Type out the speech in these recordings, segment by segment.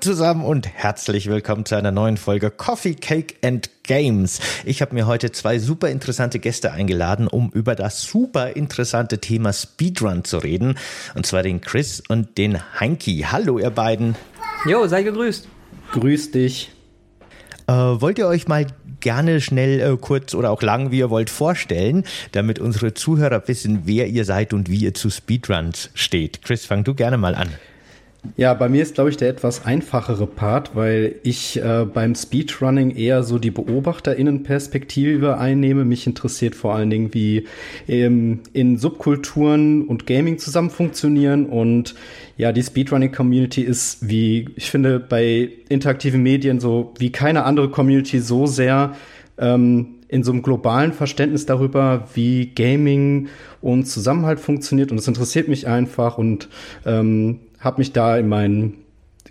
zusammen und herzlich willkommen zu einer neuen Folge Coffee, Cake and Games. Ich habe mir heute zwei super interessante Gäste eingeladen, um über das super interessante Thema Speedrun zu reden. Und zwar den Chris und den Heinki. Hallo, ihr beiden. Jo, sei gegrüßt. Grüß dich. Äh, wollt ihr euch mal gerne schnell, äh, kurz oder auch lang, wie ihr wollt, vorstellen, damit unsere Zuhörer wissen, wer ihr seid und wie ihr zu Speedruns steht? Chris, fang du gerne mal an. Ja, bei mir ist, glaube ich, der etwas einfachere Part, weil ich äh, beim Speedrunning eher so die BeobachterInnen-Perspektive einnehme. Mich interessiert vor allen Dingen, wie ähm, in Subkulturen und Gaming zusammen funktionieren. Und ja, die Speedrunning-Community ist, wie ich finde, bei interaktiven Medien so wie keine andere Community so sehr ähm, in so einem globalen Verständnis darüber, wie Gaming und Zusammenhalt funktioniert. Und es interessiert mich einfach und ähm, habe mich da in meinen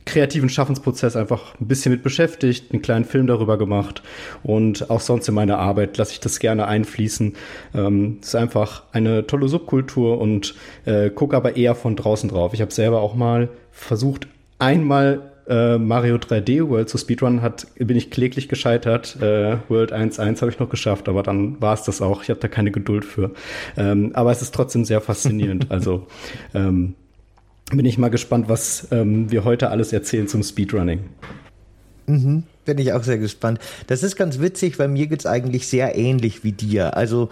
kreativen Schaffensprozess einfach ein bisschen mit beschäftigt, einen kleinen Film darüber gemacht und auch sonst in meiner Arbeit lasse ich das gerne einfließen. Ähm, es ist einfach eine tolle Subkultur und äh, gucke aber eher von draußen drauf. Ich habe selber auch mal versucht, einmal äh, Mario 3D World zu Speedrun hat, bin ich kläglich gescheitert. Äh, World 1.1 habe ich noch geschafft, aber dann war es das auch. Ich habe da keine Geduld für. Ähm, aber es ist trotzdem sehr faszinierend. also ähm, bin ich mal gespannt, was ähm, wir heute alles erzählen zum Speedrunning. Mhm, bin ich auch sehr gespannt. Das ist ganz witzig, weil mir geht es eigentlich sehr ähnlich wie dir. Also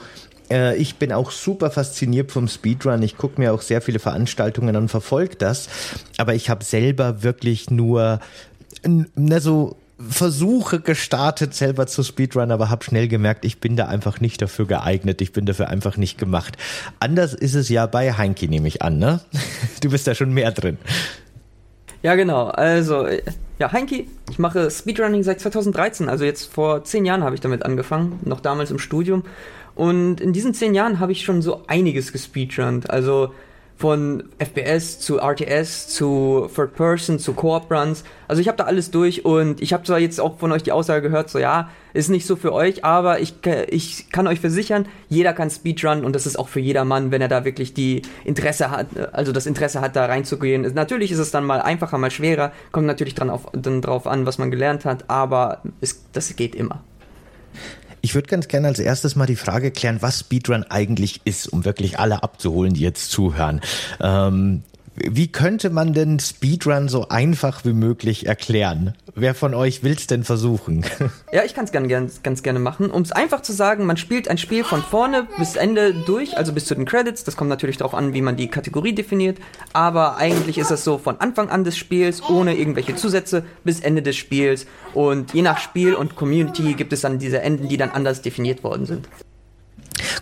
äh, ich bin auch super fasziniert vom Speedrun. Ich gucke mir auch sehr viele Veranstaltungen an und verfolge das. Aber ich habe selber wirklich nur na, so Versuche gestartet, selber zu Speedrun, aber habe schnell gemerkt, ich bin da einfach nicht dafür geeignet. Ich bin dafür einfach nicht gemacht. Anders ist es ja bei Heinki, nehme ich an, ne? Du bist da schon mehr drin. Ja, genau. Also, ja, Heinki, ich mache Speedrunning seit 2013. Also jetzt vor zehn Jahren habe ich damit angefangen, noch damals im Studium. Und in diesen zehn Jahren habe ich schon so einiges gespeedrunnt. Also von FPS zu RTS zu Third Person zu Coop Runs. Also ich habe da alles durch und ich habe zwar jetzt auch von euch die Aussage gehört, so ja, ist nicht so für euch, aber ich, ich kann euch versichern, jeder kann Speedrun und das ist auch für jedermann, wenn er da wirklich die Interesse hat, also das Interesse hat, da reinzugehen. Natürlich ist es dann mal einfacher, mal schwerer, kommt natürlich dran auf, dann drauf an, was man gelernt hat, aber es, das geht immer. Ich würde ganz gerne als erstes mal die Frage klären, was Speedrun eigentlich ist, um wirklich alle abzuholen, die jetzt zuhören. Ähm, wie könnte man denn Speedrun so einfach wie möglich erklären? Wer von euch will es denn versuchen? Ja, ich kann es ganz, ganz, ganz gerne machen. Um es einfach zu sagen, man spielt ein Spiel von vorne bis Ende durch, also bis zu den Credits. Das kommt natürlich darauf an, wie man die Kategorie definiert. Aber eigentlich ist es so von Anfang an des Spiels, ohne irgendwelche Zusätze, bis Ende des Spiels. Und je nach Spiel und Community gibt es dann diese Enden, die dann anders definiert worden sind.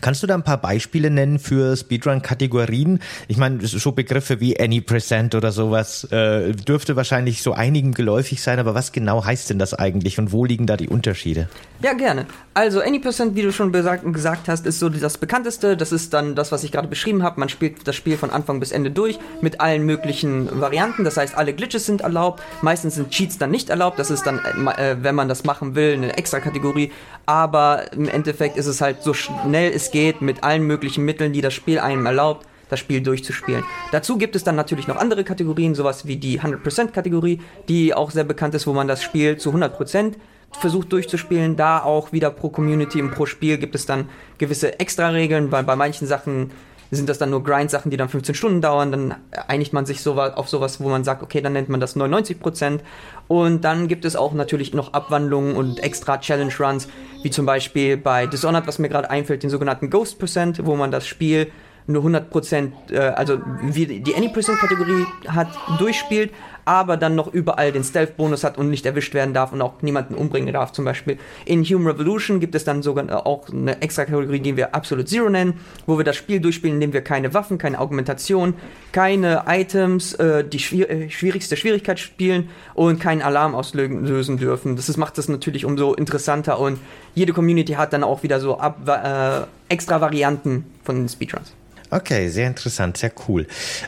Kannst du da ein paar Beispiele nennen für Speedrun-Kategorien? Ich meine, so Begriffe wie Any Percent oder sowas äh, dürfte wahrscheinlich so einigen geläufig sein, aber was genau heißt denn das eigentlich und wo liegen da die Unterschiede? Ja, gerne. Also Any Percent, wie du schon gesagt hast, ist so das bekannteste. Das ist dann das, was ich gerade beschrieben habe. Man spielt das Spiel von Anfang bis Ende durch mit allen möglichen Varianten. Das heißt, alle Glitches sind erlaubt. Meistens sind Cheats dann nicht erlaubt. Das ist dann, äh, wenn man das machen will, eine extra Kategorie. Aber im Endeffekt ist es halt so schnell es geht, mit allen möglichen Mitteln, die das Spiel einem erlaubt, das Spiel durchzuspielen. Dazu gibt es dann natürlich noch andere Kategorien, sowas wie die 100%-Kategorie, die auch sehr bekannt ist, wo man das Spiel zu 100% versucht durchzuspielen. Da auch wieder pro Community und pro Spiel gibt es dann gewisse Extra-Regeln, weil bei manchen Sachen sind das dann nur Grind-Sachen, die dann 15 Stunden dauern. Dann einigt man sich so, auf sowas, wo man sagt, okay, dann nennt man das 99%. Und dann gibt es auch natürlich noch Abwandlungen und extra Challenge-Runs, wie zum Beispiel bei Dishonored, was mir gerade einfällt, den sogenannten Ghost Percent, wo man das Spiel nur 100%, äh, also wie die Any Percent Kategorie hat, durchspielt, aber dann noch überall den Stealth-Bonus hat und nicht erwischt werden darf und auch niemanden umbringen darf. Zum Beispiel in Human Revolution gibt es dann sogar äh, auch eine extra Kategorie, die wir Absolute Zero nennen, wo wir das Spiel durchspielen, indem wir keine Waffen, keine Augmentation, keine Items, äh, die schwier äh, schwierigste Schwierigkeit spielen und keinen Alarm auslösen dürfen. Das ist, macht das natürlich umso interessanter und jede Community hat dann auch wieder so ab, äh, extra Varianten von den Speedruns. Okay, sehr interessant, sehr cool.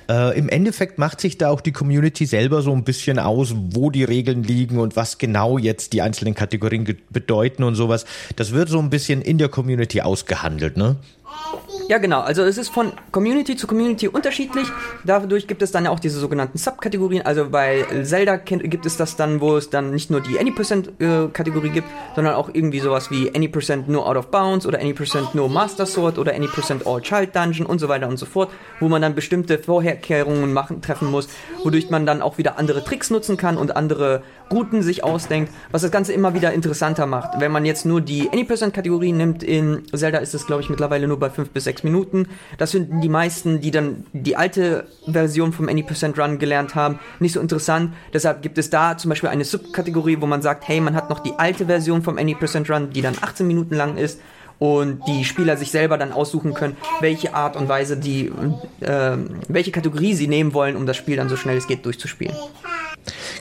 Äh, Im Endeffekt macht sich da auch die Community selber so ein bisschen aus, wo die Regeln liegen und was genau jetzt die einzelnen Kategorien bedeuten und sowas. Das wird so ein bisschen in der Community ausgehandelt, ne? Ja, genau. Also es ist von Community zu Community unterschiedlich. Dadurch gibt es dann ja auch diese sogenannten Subkategorien. Also bei Zelda gibt es das dann, wo es dann nicht nur die Any% gibt, sondern auch irgendwie sowas wie Any% nur Out of Bounds oder Any% nur Master Sword oder Any% All Child Dungeon und so weiter und so fort, wo man dann bestimmte Vorkehrungen machen, treffen muss, wodurch man dann auch wieder andere Tricks nutzen kann und andere Routen sich ausdenkt, was das Ganze immer wieder interessanter macht. Wenn man jetzt nur die Any%-Kategorie nimmt, in Zelda ist es, glaube ich, mittlerweile nur bei 5 bis 6 Minuten. Das finden die meisten, die dann die alte Version vom Any% Run gelernt haben, nicht so interessant. Deshalb gibt es da zum Beispiel eine Subkategorie, wo man sagt, hey, man hat noch die alte Version vom Any% Run, die dann 18 Minuten lang ist und die Spieler sich selber dann aussuchen können, welche Art und Weise die, äh, welche Kategorie sie nehmen wollen, um das Spiel dann so schnell es geht durchzuspielen.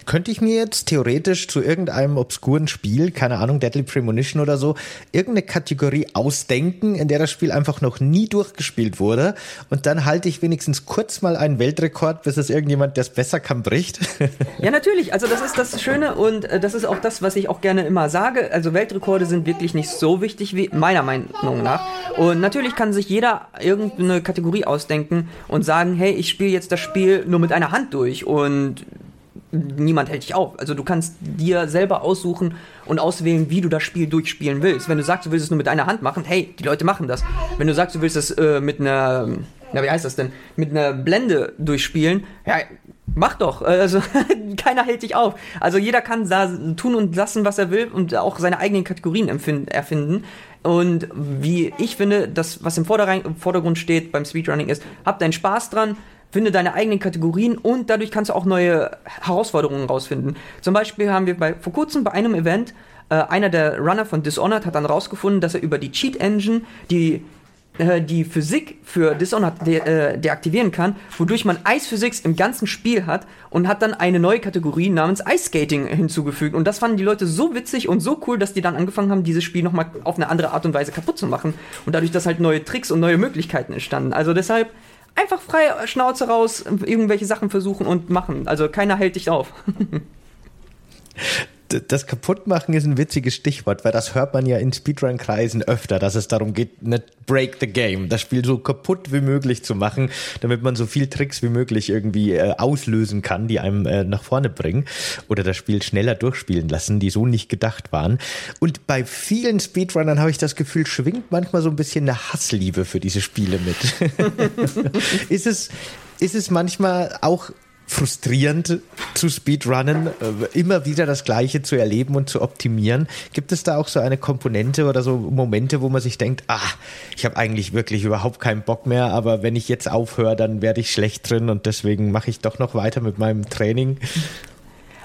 Könnte ich mir jetzt theoretisch zu irgendeinem obskuren Spiel, keine Ahnung, Deadly Premonition oder so, irgendeine Kategorie ausdenken, in der das Spiel einfach noch nie durchgespielt wurde und dann halte ich wenigstens kurz mal einen Weltrekord, bis es irgendjemand, der es besser kann, bricht? Ja, natürlich. Also das ist das Schöne und äh, das ist auch das, was ich auch gerne immer sage. Also Weltrekorde sind wirklich nicht so wichtig wie meiner Meinung nach. Und natürlich kann sich jeder irgendeine Kategorie ausdenken und sagen, hey, ich spiele jetzt das Spiel nur mit einer Hand durch und niemand hält dich auf. Also du kannst dir selber aussuchen und auswählen, wie du das Spiel durchspielen willst. Wenn du sagst, du willst es nur mit einer Hand machen, hey, die Leute machen das. Wenn du sagst, du willst es äh, mit einer, na wie heißt das denn, mit einer Blende durchspielen, ja, mach doch. Also keiner hält dich auf. Also jeder kann da tun und lassen, was er will und auch seine eigenen Kategorien erfinden. Und wie ich finde, das, was im Vordergrund steht beim Speedrunning ist, hab deinen Spaß dran, finde deine eigenen Kategorien und dadurch kannst du auch neue Herausforderungen rausfinden. Zum Beispiel haben wir bei, vor kurzem bei einem Event, äh, einer der Runner von Dishonored hat dann rausgefunden, dass er über die Cheat Engine die äh, die Physik für Dishonored de äh, deaktivieren kann, wodurch man Ice Physics im ganzen Spiel hat und hat dann eine neue Kategorie namens Ice Skating hinzugefügt. Und das fanden die Leute so witzig und so cool, dass die dann angefangen haben, dieses Spiel nochmal auf eine andere Art und Weise kaputt zu machen. Und dadurch, dass halt neue Tricks und neue Möglichkeiten entstanden. Also deshalb einfach frei Schnauze raus, irgendwelche Sachen versuchen und machen. Also keiner hält dich auf. das Kaputtmachen ist ein witziges Stichwort, weil das hört man ja in Speedrun-Kreisen öfter, dass es darum geht, nicht break the game, das Spiel so kaputt wie möglich zu machen, damit man so viel Tricks wie möglich irgendwie äh, auslösen kann, die einem äh, nach vorne bringen oder das Spiel schneller durchspielen lassen, die so nicht gedacht waren. Und bei vielen Speedrunnern habe ich das Gefühl, schwingt manchmal so ein bisschen eine Hassliebe für diese Spiele mit. ist es ist es manchmal auch frustrierend zu Speedrunnen, äh, immer wieder das Gleiche zu erleben und zu optimieren. Gibt es da auch so eine Komponente oder so Momente, wo man sich denkt, ah, ich habe eigentlich wirklich überhaupt keinen Bock mehr, aber wenn ich jetzt aufhöre, dann werde ich schlecht drin und deswegen mache ich doch noch weiter mit meinem Training?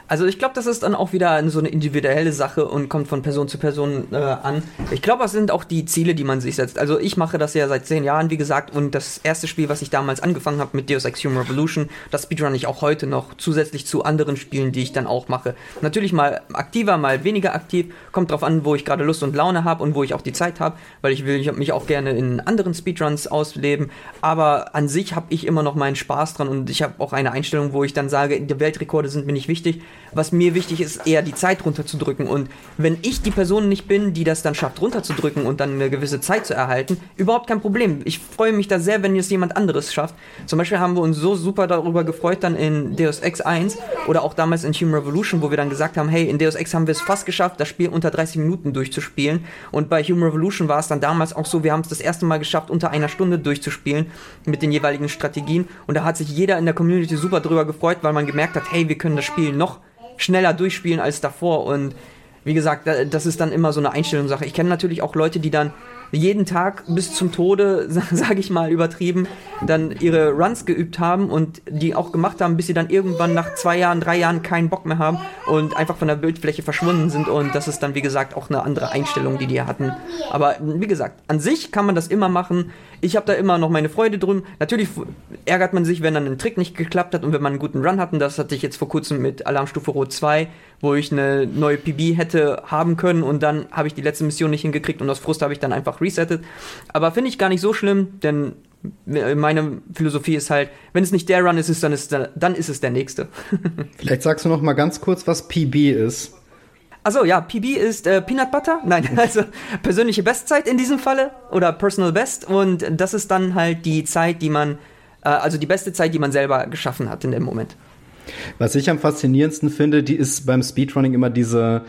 Also ich glaube, das ist dann auch wieder so eine individuelle Sache und kommt von Person zu Person äh, an. Ich glaube, das sind auch die Ziele, die man sich setzt. Also ich mache das ja seit zehn Jahren, wie gesagt, und das erste Spiel, was ich damals angefangen habe mit Deus Ex Human Revolution, das speedrun ich auch heute noch, zusätzlich zu anderen Spielen, die ich dann auch mache. Natürlich mal aktiver, mal weniger aktiv, kommt drauf an, wo ich gerade Lust und Laune habe und wo ich auch die Zeit habe, weil ich will mich auch gerne in anderen Speedruns ausleben. Aber an sich habe ich immer noch meinen Spaß dran und ich habe auch eine Einstellung, wo ich dann sage, die Weltrekorde sind mir nicht wichtig was mir wichtig ist, eher die Zeit runterzudrücken. Und wenn ich die Person nicht bin, die das dann schafft, runterzudrücken und dann eine gewisse Zeit zu erhalten, überhaupt kein Problem. Ich freue mich da sehr, wenn es jemand anderes schafft. Zum Beispiel haben wir uns so super darüber gefreut, dann in Deus Ex 1 oder auch damals in Human Revolution, wo wir dann gesagt haben, hey, in Deus Ex haben wir es fast geschafft, das Spiel unter 30 Minuten durchzuspielen. Und bei Human Revolution war es dann damals auch so, wir haben es das erste Mal geschafft, unter einer Stunde durchzuspielen mit den jeweiligen Strategien. Und da hat sich jeder in der Community super drüber gefreut, weil man gemerkt hat, hey, wir können das Spiel noch schneller durchspielen als davor. Und wie gesagt, das ist dann immer so eine Einstellungssache. Ich kenne natürlich auch Leute, die dann jeden Tag bis zum Tode, sage ich mal übertrieben, dann ihre Runs geübt haben und die auch gemacht haben, bis sie dann irgendwann nach zwei Jahren, drei Jahren keinen Bock mehr haben und einfach von der Bildfläche verschwunden sind. Und das ist dann, wie gesagt, auch eine andere Einstellung, die die hatten. Aber wie gesagt, an sich kann man das immer machen. Ich habe da immer noch meine Freude drum. Natürlich ärgert man sich, wenn dann ein Trick nicht geklappt hat und wenn man einen guten Run hat. Und das hatte ich jetzt vor kurzem mit Alarmstufe Rot 2, wo ich eine neue PB hätte haben können und dann habe ich die letzte Mission nicht hingekriegt und aus Frust habe ich dann einfach resettet. Aber finde ich gar nicht so schlimm, denn meine Philosophie ist halt, wenn es nicht der Run ist, dann ist, dann ist es der nächste. Vielleicht sagst du noch mal ganz kurz, was PB ist. Also ja, PB ist äh, Peanut Butter. Nein, also persönliche Bestzeit in diesem Falle oder Personal Best. Und das ist dann halt die Zeit, die man, äh, also die beste Zeit, die man selber geschaffen hat in dem Moment. Was ich am faszinierendsten finde, die ist beim Speedrunning immer diese,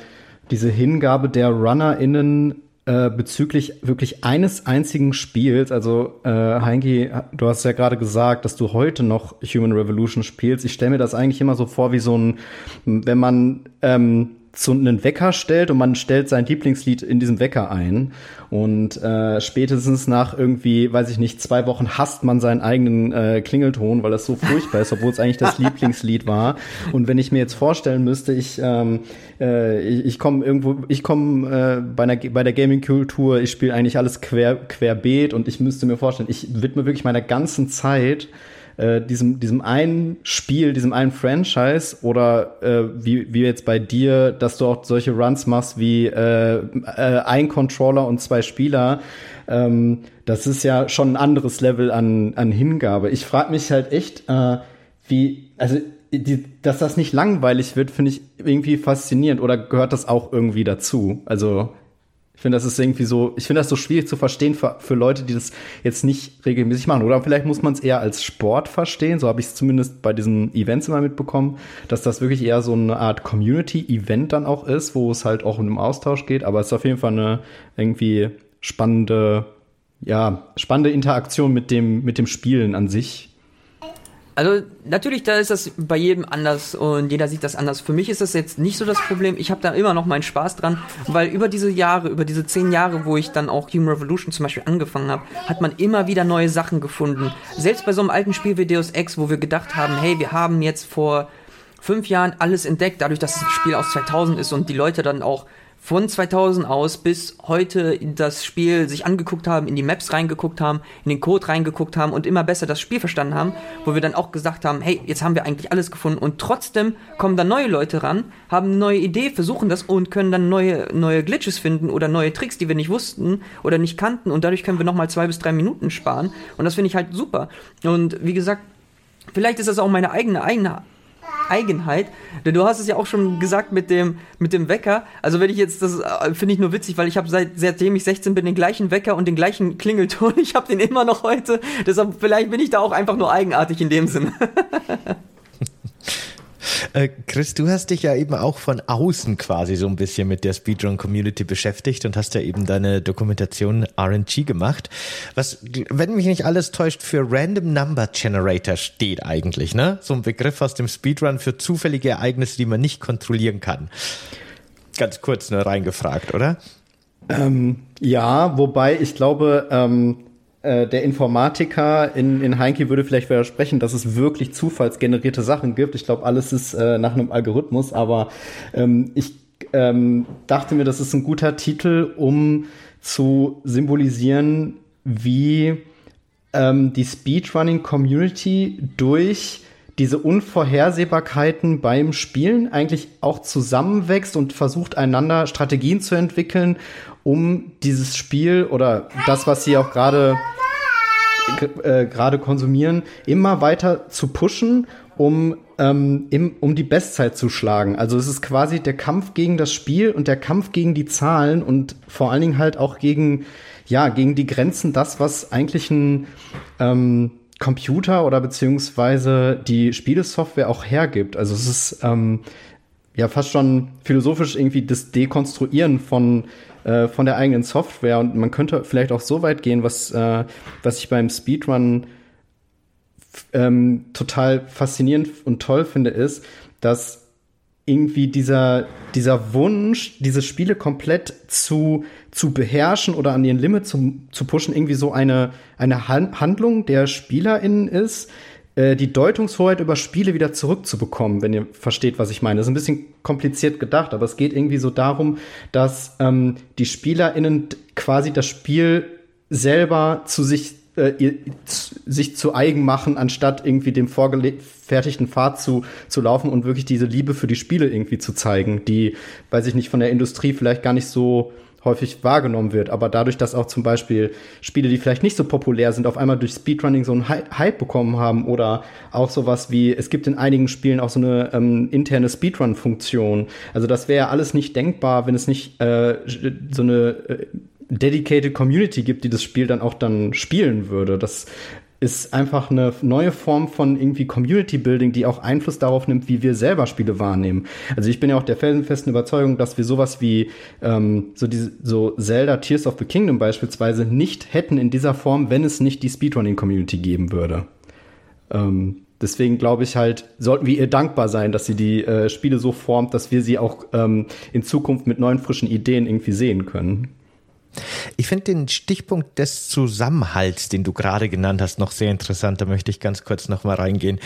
diese Hingabe der RunnerInnen äh, bezüglich wirklich eines einzigen Spiels. Also, äh, Heinki, du hast ja gerade gesagt, dass du heute noch Human Revolution spielst. Ich stelle mir das eigentlich immer so vor, wie so ein, wenn man ähm, so einen Wecker stellt und man stellt sein Lieblingslied in diesem Wecker ein und äh, spätestens nach irgendwie, weiß ich nicht, zwei Wochen hasst man seinen eigenen äh, Klingelton, weil das so furchtbar ist, obwohl es eigentlich das Lieblingslied war. Und wenn ich mir jetzt vorstellen müsste, ich ähm, äh, ich, ich komme irgendwo, ich komme äh, bei, bei der Gaming-Kultur, ich spiele eigentlich alles quer, querbeet und ich müsste mir vorstellen, ich widme wirklich meiner ganzen Zeit äh, diesem, diesem einen Spiel, diesem einen Franchise oder äh, wie, wie jetzt bei dir, dass du auch solche Runs machst wie äh, äh, ein Controller und zwei Spieler, ähm, das ist ja schon ein anderes Level an, an Hingabe. Ich frage mich halt echt, äh, wie, also die, dass das nicht langweilig wird, finde ich irgendwie faszinierend oder gehört das auch irgendwie dazu? Also ich finde, das ist irgendwie so, ich finde das so schwierig zu verstehen für, für Leute, die das jetzt nicht regelmäßig machen. Oder vielleicht muss man es eher als Sport verstehen. So habe ich es zumindest bei diesen Events immer mitbekommen, dass das wirklich eher so eine Art Community-Event dann auch ist, wo es halt auch um den Austausch geht. Aber es ist auf jeden Fall eine irgendwie spannende, ja, spannende Interaktion mit dem, mit dem Spielen an sich. Also natürlich, da ist das bei jedem anders und jeder sieht das anders. Für mich ist das jetzt nicht so das Problem. Ich habe da immer noch meinen Spaß dran, weil über diese Jahre, über diese zehn Jahre, wo ich dann auch Human Revolution zum Beispiel angefangen habe, hat man immer wieder neue Sachen gefunden. Selbst bei so einem alten Spiel wie Deus Ex, wo wir gedacht haben, hey, wir haben jetzt vor fünf Jahren alles entdeckt, dadurch, dass das Spiel aus 2000 ist und die Leute dann auch von 2000 aus bis heute das Spiel sich angeguckt haben, in die Maps reingeguckt haben, in den Code reingeguckt haben und immer besser das Spiel verstanden haben, wo wir dann auch gesagt haben, hey, jetzt haben wir eigentlich alles gefunden und trotzdem kommen dann neue Leute ran, haben eine neue Idee, versuchen das und können dann neue, neue Glitches finden oder neue Tricks, die wir nicht wussten oder nicht kannten und dadurch können wir nochmal zwei bis drei Minuten sparen und das finde ich halt super. Und wie gesagt, vielleicht ist das auch meine eigene, eigene Eigenheit. Denn du hast es ja auch schon gesagt mit dem, mit dem Wecker. Also wenn ich jetzt, das äh, finde ich nur witzig, weil ich habe seit, seitdem ich 16 bin den gleichen Wecker und den gleichen Klingelton. Ich habe den immer noch heute. Deshalb vielleicht bin ich da auch einfach nur eigenartig in dem Sinne. Äh, Chris, du hast dich ja eben auch von außen quasi so ein bisschen mit der Speedrun-Community beschäftigt und hast ja eben deine Dokumentation RNG gemacht. Was, wenn mich nicht alles täuscht, für Random Number Generator steht eigentlich, ne? So ein Begriff aus dem Speedrun für zufällige Ereignisse, die man nicht kontrollieren kann. Ganz kurz nur reingefragt, oder? Ähm, ja, wobei ich glaube, ähm, äh, der Informatiker in, in Heinke würde vielleicht widersprechen, dass es wirklich zufallsgenerierte Sachen gibt. Ich glaube, alles ist äh, nach einem Algorithmus, aber ähm, ich ähm, dachte mir, das ist ein guter Titel, um zu symbolisieren, wie ähm, die Speedrunning-Community durch diese Unvorhersehbarkeiten beim Spielen eigentlich auch zusammenwächst und versucht einander Strategien zu entwickeln, um dieses Spiel oder das, was sie auch gerade äh, gerade konsumieren, immer weiter zu pushen, um, ähm, im, um die Bestzeit zu schlagen. Also es ist quasi der Kampf gegen das Spiel und der Kampf gegen die Zahlen und vor allen Dingen halt auch gegen, ja, gegen die Grenzen, das, was eigentlich ein ähm, Computer oder beziehungsweise die Spielesoftware auch hergibt. Also es ist ähm, ja fast schon philosophisch irgendwie das Dekonstruieren von äh, von der eigenen Software. Und man könnte vielleicht auch so weit gehen, was äh, was ich beim Speedrun ähm, total faszinierend und toll finde, ist, dass irgendwie dieser, dieser Wunsch, diese Spiele komplett zu, zu beherrschen oder an ihren Limit zu, zu pushen, irgendwie so eine, eine Handlung der SpielerInnen ist, äh, die Deutungshoheit über Spiele wieder zurückzubekommen, wenn ihr versteht, was ich meine. Das ist ein bisschen kompliziert gedacht, aber es geht irgendwie so darum, dass ähm, die SpielerInnen quasi das Spiel selber zu sich äh, sich zu eigen machen, anstatt irgendwie dem vorgefertigten Pfad zu, zu laufen und wirklich diese Liebe für die Spiele irgendwie zu zeigen, die, weiß ich nicht, von der Industrie vielleicht gar nicht so häufig wahrgenommen wird. Aber dadurch, dass auch zum Beispiel Spiele, die vielleicht nicht so populär sind, auf einmal durch Speedrunning so einen Hype bekommen haben oder auch sowas wie, es gibt in einigen Spielen auch so eine ähm, interne Speedrun-Funktion. Also das wäre alles nicht denkbar, wenn es nicht äh, so eine äh, dedicated Community gibt, die das Spiel dann auch dann spielen würde. Das ist einfach eine neue Form von irgendwie Community Building, die auch Einfluss darauf nimmt, wie wir selber Spiele wahrnehmen. Also ich bin ja auch der felsenfesten Überzeugung, dass wir sowas wie ähm, so diese so Zelda Tears of the Kingdom beispielsweise nicht hätten in dieser Form, wenn es nicht die Speedrunning Community geben würde. Ähm, deswegen glaube ich halt, sollten wir ihr dankbar sein, dass sie die äh, Spiele so formt, dass wir sie auch ähm, in Zukunft mit neuen frischen Ideen irgendwie sehen können. Ich finde den Stichpunkt des Zusammenhalts, den du gerade genannt hast, noch sehr interessant. Da möchte ich ganz kurz noch mal reingehen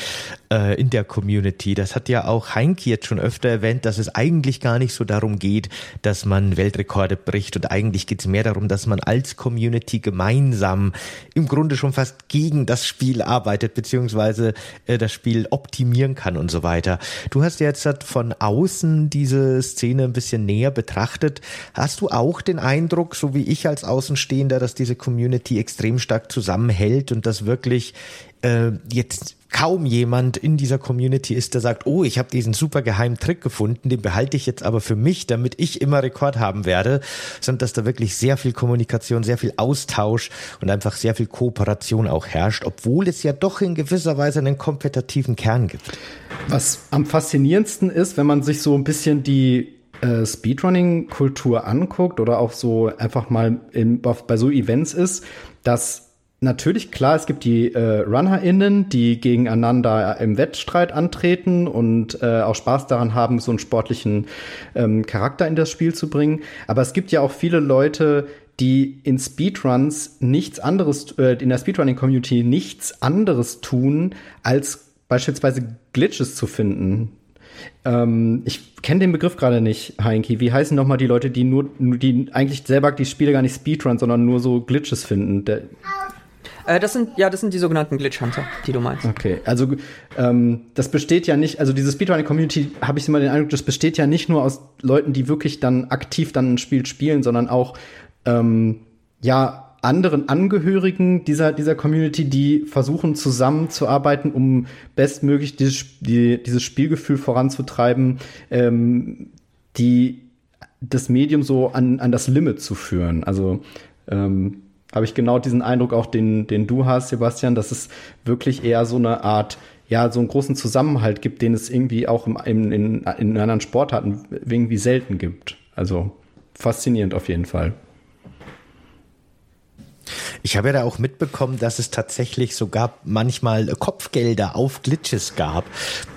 äh, in der Community. Das hat ja auch Heinke jetzt schon öfter erwähnt, dass es eigentlich gar nicht so darum geht, dass man Weltrekorde bricht. Und eigentlich geht es mehr darum, dass man als Community gemeinsam im Grunde schon fast gegen das Spiel arbeitet, beziehungsweise äh, das Spiel optimieren kann und so weiter. Du hast jetzt von außen diese Szene ein bisschen näher betrachtet. Hast du auch den Eindruck, so wie ich als Außenstehender, dass diese Community extrem stark zusammenhält und dass wirklich äh, jetzt kaum jemand in dieser Community ist, der sagt, oh, ich habe diesen super geheimen Trick gefunden, den behalte ich jetzt aber für mich, damit ich immer Rekord haben werde, sondern dass da wirklich sehr viel Kommunikation, sehr viel Austausch und einfach sehr viel Kooperation auch herrscht, obwohl es ja doch in gewisser Weise einen kompetitiven Kern gibt. Was am faszinierendsten ist, wenn man sich so ein bisschen die äh, Speedrunning-Kultur anguckt oder auch so einfach mal in, bei so Events ist, dass natürlich klar, es gibt die äh, RunnerInnen, die gegeneinander im Wettstreit antreten und äh, auch Spaß daran haben, so einen sportlichen ähm, Charakter in das Spiel zu bringen. Aber es gibt ja auch viele Leute, die in Speedruns nichts anderes, äh, in der Speedrunning-Community nichts anderes tun, als beispielsweise Glitches zu finden. Ähm, ich kenne den Begriff gerade nicht, Heinki. Wie heißen nochmal die Leute, die nur, die eigentlich selber die Spiele gar nicht Speedrun, sondern nur so Glitches finden? Der äh, das sind, ja, das sind die sogenannten Glitch Hunter, die du meinst. Okay, also ähm, das besteht ja nicht, also diese Speedrunning-Community, habe ich immer den Eindruck, das besteht ja nicht nur aus Leuten, die wirklich dann aktiv dann ein Spiel spielen, sondern auch ähm, ja anderen Angehörigen dieser, dieser Community, die versuchen zusammenzuarbeiten, um bestmöglich dieses, die, dieses Spielgefühl voranzutreiben, ähm, die das Medium so an, an das Limit zu führen. Also ähm, habe ich genau diesen Eindruck auch, den, den du hast, Sebastian, dass es wirklich eher so eine Art, ja, so einen großen Zusammenhalt gibt, den es irgendwie auch im, in, in, in anderen Sportarten irgendwie selten gibt. Also faszinierend auf jeden Fall. Ich habe ja da auch mitbekommen, dass es tatsächlich sogar manchmal Kopfgelder auf Glitches gab,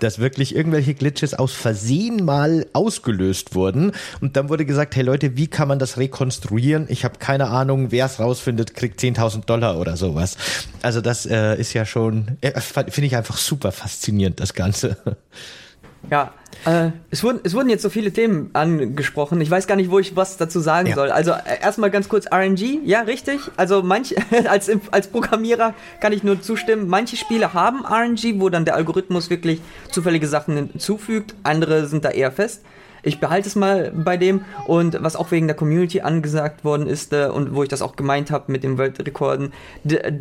dass wirklich irgendwelche Glitches aus Versehen mal ausgelöst wurden und dann wurde gesagt, hey Leute, wie kann man das rekonstruieren? Ich habe keine Ahnung, wer es rausfindet, kriegt 10.000 Dollar oder sowas. Also das äh, ist ja schon, äh, finde ich einfach super faszinierend, das Ganze. Ja, äh, es, wurden, es wurden jetzt so viele Themen angesprochen. Ich weiß gar nicht, wo ich was dazu sagen ja. soll. Also äh, erstmal ganz kurz RNG. Ja, richtig. Also manch, als, als Programmierer kann ich nur zustimmen. Manche Spiele haben RNG, wo dann der Algorithmus wirklich zufällige Sachen hinzufügt. Andere sind da eher fest ich behalte es mal bei dem. Und was auch wegen der Community angesagt worden ist äh, und wo ich das auch gemeint habe mit den Weltrekorden,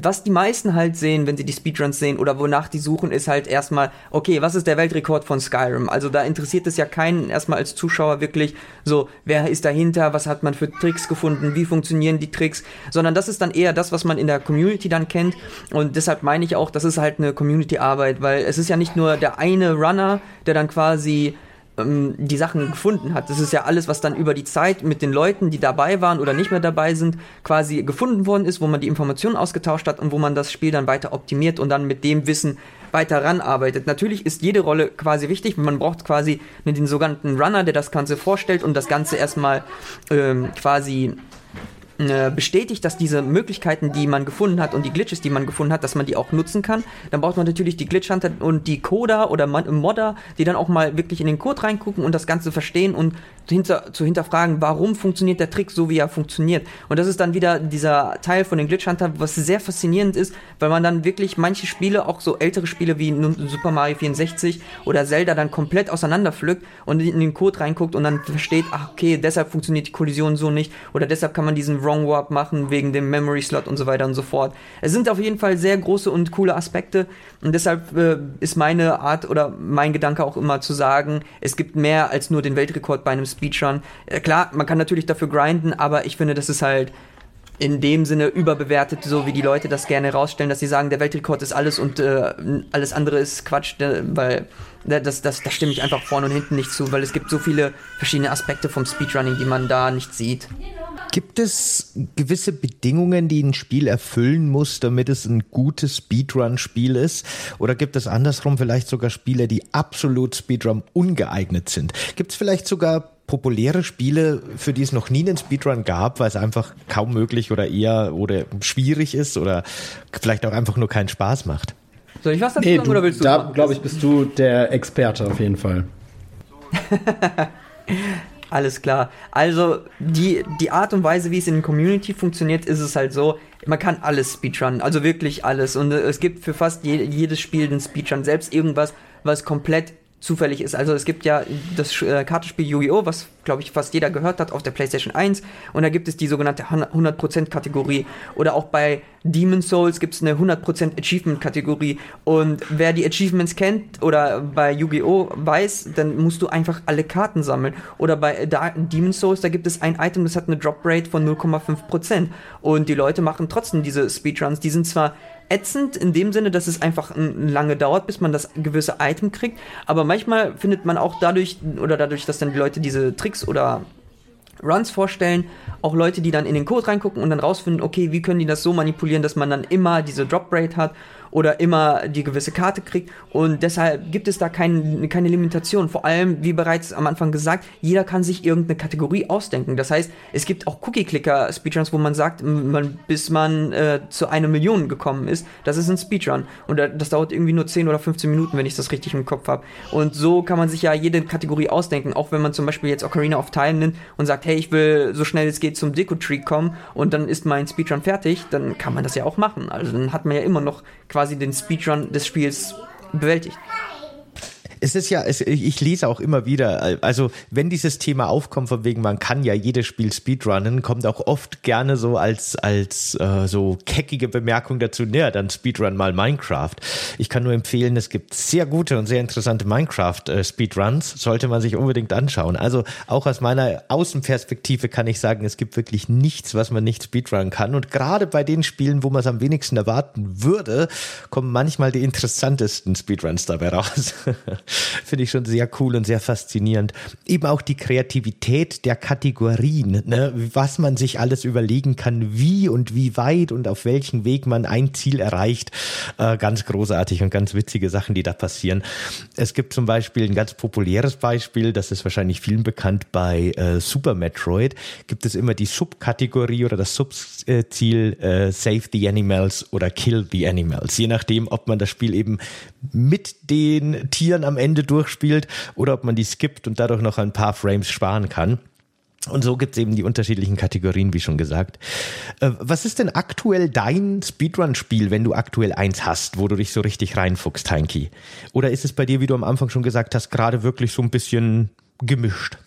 was die meisten halt sehen, wenn sie die Speedruns sehen oder wonach die suchen, ist halt erstmal, okay, was ist der Weltrekord von Skyrim? Also da interessiert es ja keinen erstmal als Zuschauer wirklich so, wer ist dahinter, was hat man für Tricks gefunden, wie funktionieren die Tricks, sondern das ist dann eher das, was man in der Community dann kennt. Und deshalb meine ich auch, das ist halt eine Community-Arbeit, weil es ist ja nicht nur der eine Runner, der dann quasi ähm, die Sachen gefunden hat. Das ist ja alles, was dann über die Zeit mit den Leuten, die dabei waren oder nicht mehr dabei sind, quasi gefunden worden ist, wo man die Informationen ausgetauscht hat und wo man das Spiel dann weiter optimiert und dann mit dem Wissen weiter ranarbeitet. Natürlich ist jede Rolle quasi wichtig. Man braucht quasi den sogenannten Runner, der das Ganze vorstellt und das Ganze erstmal ähm, quasi äh, bestätigt, dass diese Möglichkeiten, die man gefunden hat und die Glitches, die man gefunden hat, dass man die auch nutzen kann. Dann braucht man natürlich die Glitch Hunter und die Coder oder Modder, die dann auch mal wirklich in den Code reingucken und das Ganze verstehen und hinter, zu hinterfragen, warum funktioniert der Trick so, wie er funktioniert. Und das ist dann wieder dieser Teil von den Glitch Hunter, was sehr faszinierend ist, weil man dann wirklich manche Spiele, auch so ältere Spiele wie Super Mario 64 oder Zelda dann komplett auseinanderpflückt und in den Code reinguckt und dann versteht, ach okay, deshalb funktioniert die Kollision so nicht oder deshalb kann man diesen Wrong Warp machen wegen dem Memory Slot und so weiter und so fort. Es sind auf jeden Fall sehr große und coole Aspekte und deshalb äh, ist meine Art oder mein Gedanke auch immer zu sagen, es gibt mehr als nur den Weltrekord bei einem Speedrun. Äh, klar, man kann natürlich dafür grinden, aber ich finde, das ist halt in dem Sinne überbewertet, so wie die Leute das gerne rausstellen, dass sie sagen, der Weltrekord ist alles und äh, alles andere ist Quatsch, äh, weil äh, das, das, das stimme ich einfach vorne und hinten nicht zu, weil es gibt so viele verschiedene Aspekte vom Speedrunning, die man da nicht sieht. Gibt es gewisse Bedingungen, die ein Spiel erfüllen muss, damit es ein gutes Speedrun-Spiel ist? Oder gibt es andersrum vielleicht sogar Spiele, die absolut Speedrun ungeeignet sind? Gibt es vielleicht sogar populäre Spiele, für die es noch nie einen Speedrun gab, weil es einfach kaum möglich oder eher oder schwierig ist oder vielleicht auch einfach nur keinen Spaß macht? Soll ich was dazu nee, sagen oder willst du? Da, glaube ich, bist du der Experte auf jeden Fall. Alles klar. Also die, die Art und Weise, wie es in der Community funktioniert, ist es halt so, man kann alles speedrunnen, also wirklich alles. Und äh, es gibt für fast je, jedes Spiel den Speedrun, selbst irgendwas, was komplett zufällig ist. Also es gibt ja das äh, Kartenspiel Yu-Gi-Oh!, was, glaube ich, fast jeder gehört hat auf der PlayStation 1. Und da gibt es die sogenannte 100%-Kategorie. Oder auch bei Demon Souls gibt es eine 100% Achievement-Kategorie. Und wer die Achievements kennt oder bei Yu-Gi-Oh! weiß, dann musst du einfach alle Karten sammeln. Oder bei Demon Souls, da gibt es ein Item, das hat eine Drop-Rate von 0,5%. Und die Leute machen trotzdem diese Speedruns. Die sind zwar ätzend in dem Sinne, dass es einfach lange dauert, bis man das gewisse Item kriegt. Aber manchmal findet man auch dadurch, oder dadurch, dass dann die Leute diese Tricks oder Runs vorstellen, auch Leute, die dann in den Code reingucken und dann rausfinden, okay, wie können die das so manipulieren, dass man dann immer diese Drop Rate hat oder immer die gewisse Karte kriegt. Und deshalb gibt es da kein, keine Limitation. Vor allem, wie bereits am Anfang gesagt, jeder kann sich irgendeine Kategorie ausdenken. Das heißt, es gibt auch Cookie-Clicker-Speedruns, wo man sagt, man, bis man äh, zu einer Million gekommen ist, das ist ein Speedrun. Und das dauert irgendwie nur 10 oder 15 Minuten, wenn ich das richtig im Kopf habe. Und so kann man sich ja jede Kategorie ausdenken. Auch wenn man zum Beispiel jetzt Ocarina of Time nimmt und sagt, hey, ich will so schnell es geht zum Deco-Tree kommen und dann ist mein Speedrun fertig, dann kann man das ja auch machen. Also dann hat man ja immer noch quasi den Speedrun des Spiels bewältigt es ist ja, es, ich lese auch immer wieder, also wenn dieses Thema aufkommt, von wegen, man kann ja jedes Spiel speedrunnen, kommt auch oft gerne so als, als äh, so keckige Bemerkung dazu, naja, dann speedrun mal Minecraft. Ich kann nur empfehlen, es gibt sehr gute und sehr interessante Minecraft-Speedruns, äh, sollte man sich unbedingt anschauen. Also auch aus meiner Außenperspektive kann ich sagen, es gibt wirklich nichts, was man nicht speedrunnen kann. Und gerade bei den Spielen, wo man es am wenigsten erwarten würde, kommen manchmal die interessantesten Speedruns dabei raus. Finde ich schon sehr cool und sehr faszinierend. Eben auch die Kreativität der Kategorien, ne? was man sich alles überlegen kann, wie und wie weit und auf welchen Weg man ein Ziel erreicht. Äh, ganz großartig und ganz witzige Sachen, die da passieren. Es gibt zum Beispiel ein ganz populäres Beispiel, das ist wahrscheinlich vielen bekannt bei äh, Super Metroid, gibt es immer die Subkategorie oder das Subziel äh, Save the Animals oder Kill the Animals. Je nachdem, ob man das Spiel eben mit den Tieren am Ende durchspielt oder ob man die skippt und dadurch noch ein paar Frames sparen kann. Und so gibt es eben die unterschiedlichen Kategorien, wie schon gesagt. Äh, was ist denn aktuell dein Speedrun-Spiel, wenn du aktuell eins hast, wo du dich so richtig reinfuchst, Heinki? Oder ist es bei dir, wie du am Anfang schon gesagt hast, gerade wirklich so ein bisschen gemischt?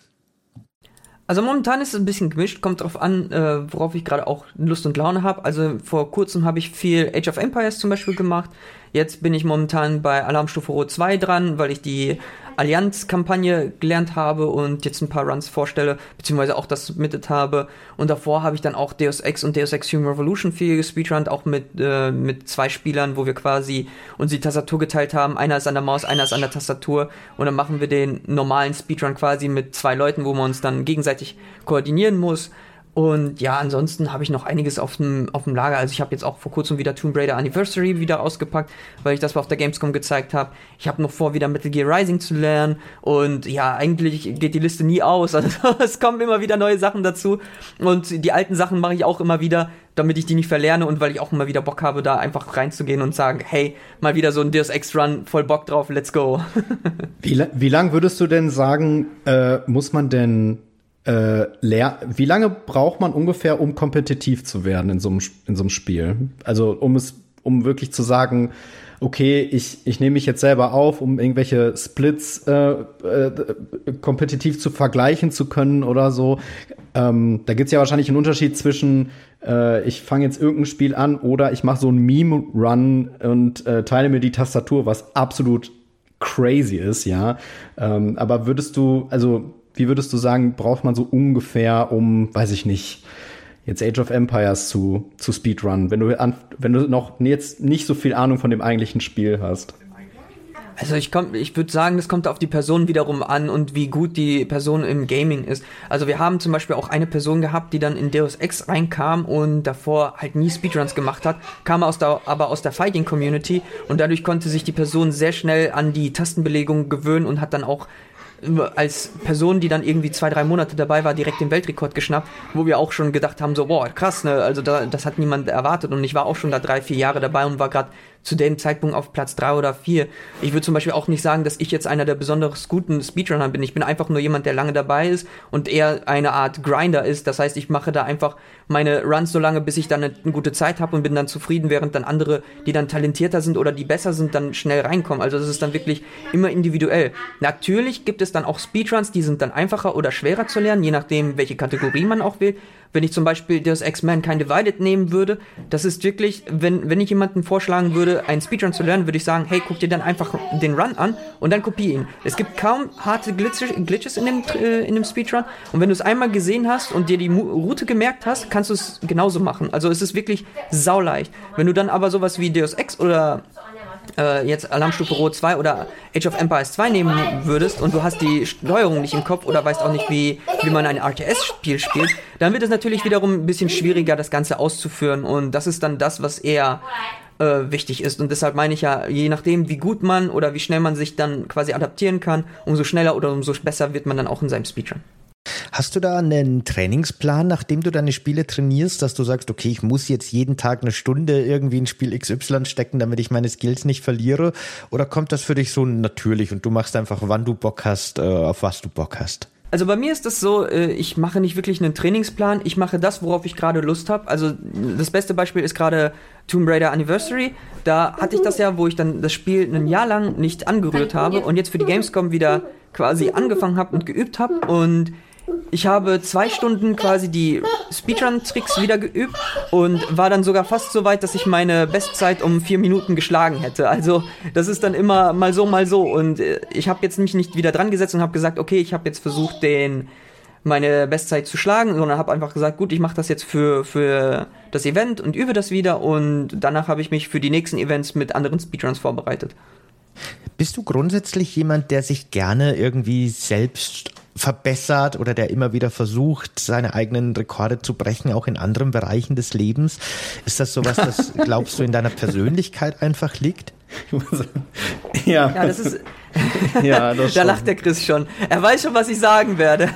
Also momentan ist es ein bisschen gemischt, kommt drauf an, äh, worauf ich gerade auch Lust und Laune habe. Also vor kurzem habe ich viel Age of Empires zum Beispiel gemacht. Jetzt bin ich momentan bei Alarmstufe Rot 2 dran, weil ich die Allianz-Kampagne gelernt habe und jetzt ein paar Runs vorstelle, beziehungsweise auch das submitted habe. Und davor habe ich dann auch Deus Ex und Deus Ex Human Revolution viel gespeedrunnt, auch mit, äh, mit zwei Spielern, wo wir quasi uns die Tastatur geteilt haben. Einer ist an der Maus, einer ist an der Tastatur. Und dann machen wir den normalen Speedrun quasi mit zwei Leuten, wo man uns dann gegenseitig koordinieren muss. Und ja, ansonsten habe ich noch einiges auf dem, auf dem Lager. Also ich habe jetzt auch vor kurzem wieder Tomb Raider Anniversary wieder ausgepackt, weil ich das auf der Gamescom gezeigt habe. Ich habe noch vor, wieder Metal Gear Rising zu lernen. Und ja, eigentlich geht die Liste nie aus. Also es kommen immer wieder neue Sachen dazu. Und die alten Sachen mache ich auch immer wieder, damit ich die nicht verlerne und weil ich auch immer wieder Bock habe, da einfach reinzugehen und sagen, hey, mal wieder so ein Deus Ex Run, voll Bock drauf, let's go. wie, wie lang würdest du denn sagen, äh, muss man denn äh, wie lange braucht man ungefähr, um kompetitiv zu werden in so einem, in so einem Spiel? Also um es, um wirklich zu sagen, okay, ich, ich nehme mich jetzt selber auf, um irgendwelche Splits äh, äh, kompetitiv zu vergleichen zu können oder so. Ähm, da gibt's ja wahrscheinlich einen Unterschied zwischen, äh, ich fange jetzt irgendein Spiel an oder ich mache so einen Meme-Run und äh, teile mir die Tastatur, was absolut crazy ist, ja. Ähm, aber würdest du, also wie würdest du sagen, braucht man so ungefähr, um, weiß ich nicht, jetzt Age of Empires zu, zu Speedrun, wenn du, wenn du noch jetzt nicht so viel Ahnung von dem eigentlichen Spiel hast? Also ich, ich würde sagen, das kommt auf die Person wiederum an und wie gut die Person im Gaming ist. Also wir haben zum Beispiel auch eine Person gehabt, die dann in Deus Ex reinkam und davor halt nie Speedruns gemacht hat, kam aus der, aber aus der Fighting Community und dadurch konnte sich die Person sehr schnell an die Tastenbelegung gewöhnen und hat dann auch als Person, die dann irgendwie zwei, drei Monate dabei war, direkt den Weltrekord geschnappt, wo wir auch schon gedacht haben, so, boah, krass, ne, also da, das hat niemand erwartet und ich war auch schon da drei, vier Jahre dabei und war gerade zu dem Zeitpunkt auf Platz drei oder vier. Ich würde zum Beispiel auch nicht sagen, dass ich jetzt einer der besonders guten Speedrunner bin. Ich bin einfach nur jemand, der lange dabei ist und eher eine Art Grinder ist. Das heißt, ich mache da einfach meine Runs so lange, bis ich dann eine, eine gute Zeit habe und bin dann zufrieden, während dann andere, die dann talentierter sind oder die besser sind, dann schnell reinkommen. Also das ist dann wirklich immer individuell. Natürlich gibt es dann auch Speedruns, die sind dann einfacher oder schwerer zu lernen, je nachdem, welche Kategorie man auch will wenn ich zum Beispiel das X-Men Kind Divided nehmen würde, das ist wirklich, wenn, wenn ich jemanden vorschlagen würde, einen Speedrun zu lernen, würde ich sagen, hey, guck dir dann einfach den Run an und dann kopiere ihn. Es gibt kaum harte Glitches in dem, äh, in dem Speedrun und wenn du es einmal gesehen hast und dir die Route gemerkt hast, kannst du es genauso machen. Also es ist wirklich sauleicht. Wenn du dann aber sowas wie Deus Ex oder äh, jetzt Alarmstufe Rot 2 oder Age of Empires 2 nehmen würdest und du hast die Steuerung nicht im Kopf oder weißt auch nicht, wie, wie man ein RTS-Spiel spielt, dann wird es natürlich wiederum ein bisschen schwieriger, das Ganze auszuführen. Und das ist dann das, was eher äh, wichtig ist. Und deshalb meine ich ja, je nachdem, wie gut man oder wie schnell man sich dann quasi adaptieren kann, umso schneller oder umso besser wird man dann auch in seinem Speedrun. Hast du da einen Trainingsplan, nachdem du deine Spiele trainierst, dass du sagst, okay, ich muss jetzt jeden Tag eine Stunde irgendwie in Spiel XY stecken, damit ich meine Skills nicht verliere? Oder kommt das für dich so natürlich und du machst einfach, wann du Bock hast, äh, auf was du Bock hast? Also bei mir ist das so, äh, ich mache nicht wirklich einen Trainingsplan, ich mache das, worauf ich gerade Lust habe. Also das beste Beispiel ist gerade Tomb Raider Anniversary. Da hatte ich das ja, wo ich dann das Spiel ein Jahr lang nicht angerührt habe und jetzt für die Gamescom wieder quasi angefangen habe und geübt habe und ich habe zwei Stunden quasi die Speedrun-Tricks wieder geübt und war dann sogar fast so weit, dass ich meine Bestzeit um vier Minuten geschlagen hätte. Also das ist dann immer mal so, mal so. Und äh, ich habe jetzt mich nicht wieder dran gesetzt und habe gesagt, okay, ich habe jetzt versucht, den meine Bestzeit zu schlagen, sondern habe einfach gesagt, gut, ich mache das jetzt für, für das Event und übe das wieder und danach habe ich mich für die nächsten Events mit anderen Speedruns vorbereitet. Bist du grundsätzlich jemand, der sich gerne irgendwie selbst verbessert oder der immer wieder versucht, seine eigenen Rekorde zu brechen, auch in anderen Bereichen des Lebens. Ist das sowas, das glaubst du in deiner Persönlichkeit einfach liegt? ja. ja, das ist. ja, das da lacht der Chris schon. Er weiß schon, was ich sagen werde.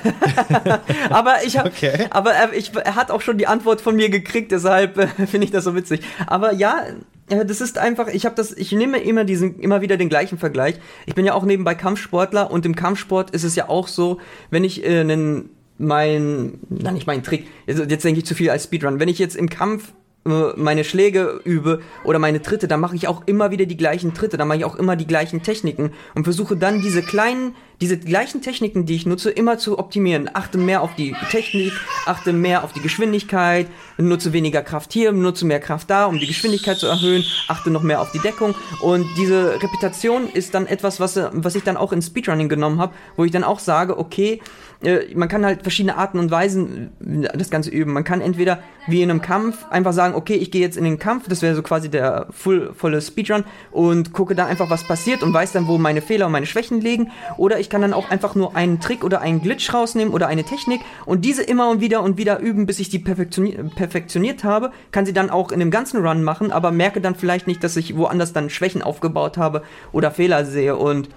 aber ich habe, okay. aber er, ich, er hat auch schon die Antwort von mir gekriegt, deshalb äh, finde ich das so witzig. Aber ja, das ist einfach, ich habe das, ich nehme immer diesen, immer wieder den gleichen Vergleich. Ich bin ja auch nebenbei Kampfsportler und im Kampfsport ist es ja auch so, wenn ich äh, einen, mein, na nicht mein Trick, jetzt, jetzt denke ich zu viel als Speedrun, wenn ich jetzt im Kampf äh, meine Schläge übe oder meine Tritte, dann mache ich auch immer wieder die gleichen Tritte, dann mache ich auch immer die gleichen Techniken und versuche dann diese kleinen, diese gleichen Techniken, die ich nutze, immer zu optimieren. Achte mehr auf die Technik, achte mehr auf die Geschwindigkeit, nutze weniger Kraft hier, nutze mehr Kraft da, um die Geschwindigkeit zu erhöhen, achte noch mehr auf die Deckung und diese Reputation ist dann etwas, was, was ich dann auch in Speedrunning genommen habe, wo ich dann auch sage, okay, äh, man kann halt verschiedene Arten und Weisen äh, das Ganze üben. Man kann entweder wie in einem Kampf einfach sagen, okay, ich gehe jetzt in den Kampf, das wäre so quasi der full, volle Speedrun und gucke da einfach, was passiert und weiß dann, wo meine Fehler und meine Schwächen liegen. Oder ich kann dann auch einfach nur einen Trick oder einen Glitch rausnehmen oder eine Technik und diese immer und wieder und wieder üben, bis ich die perfektioniert, perfektioniert habe. Kann sie dann auch in dem ganzen Run machen, aber merke dann vielleicht nicht, dass ich woanders dann Schwächen aufgebaut habe oder Fehler sehe und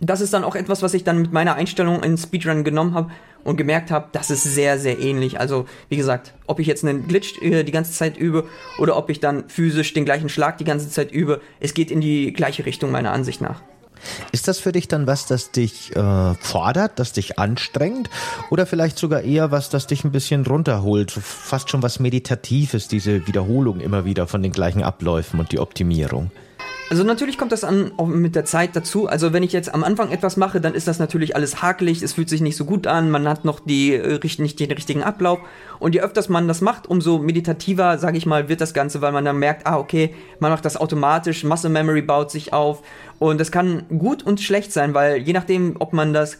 das ist dann auch etwas, was ich dann mit meiner Einstellung in Speedrun genommen habe und gemerkt habe, das ist sehr, sehr ähnlich. Also, wie gesagt, ob ich jetzt einen Glitch äh, die ganze Zeit übe oder ob ich dann physisch den gleichen Schlag die ganze Zeit übe, es geht in die gleiche Richtung meiner Ansicht nach. Ist das für dich dann was, das dich äh, fordert, das dich anstrengt oder vielleicht sogar eher was, das dich ein bisschen runterholt, fast schon was Meditatives, diese Wiederholung immer wieder von den gleichen Abläufen und die Optimierung? Also natürlich kommt das an mit der Zeit dazu. Also wenn ich jetzt am Anfang etwas mache, dann ist das natürlich alles hakelig, es fühlt sich nicht so gut an, man hat noch die, äh, nicht den richtigen Ablauf. Und je öfters man das macht, umso meditativer, sage ich mal, wird das Ganze, weil man dann merkt, ah okay, man macht das automatisch, Muscle Memory baut sich auf. Und das kann gut und schlecht sein, weil je nachdem, ob man das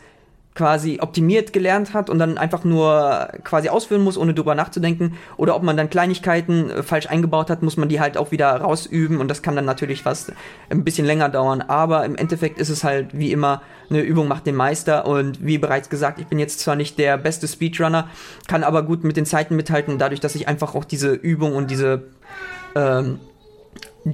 quasi optimiert gelernt hat und dann einfach nur quasi ausführen muss, ohne drüber nachzudenken. Oder ob man dann Kleinigkeiten äh, falsch eingebaut hat, muss man die halt auch wieder rausüben und das kann dann natürlich fast ein bisschen länger dauern. Aber im Endeffekt ist es halt wie immer, eine Übung macht den Meister und wie bereits gesagt, ich bin jetzt zwar nicht der beste Speedrunner, kann aber gut mit den Zeiten mithalten, dadurch, dass ich einfach auch diese Übung und diese ähm,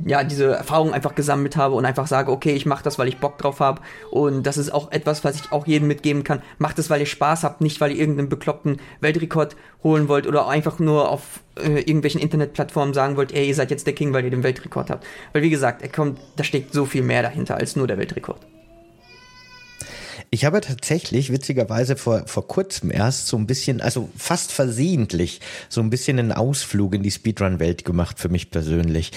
ja, diese Erfahrung einfach gesammelt habe und einfach sage, okay, ich mache das, weil ich Bock drauf habe. Und das ist auch etwas, was ich auch jedem mitgeben kann. Macht es, weil ihr Spaß habt, nicht weil ihr irgendeinen bekloppten Weltrekord holen wollt oder einfach nur auf äh, irgendwelchen Internetplattformen sagen wollt, ey, ihr seid jetzt der King, weil ihr den Weltrekord habt. Weil wie gesagt, er kommt, da steckt so viel mehr dahinter als nur der Weltrekord. Ich habe tatsächlich witzigerweise vor, vor kurzem erst so ein bisschen, also fast versehentlich, so ein bisschen einen Ausflug in die Speedrun-Welt gemacht für mich persönlich.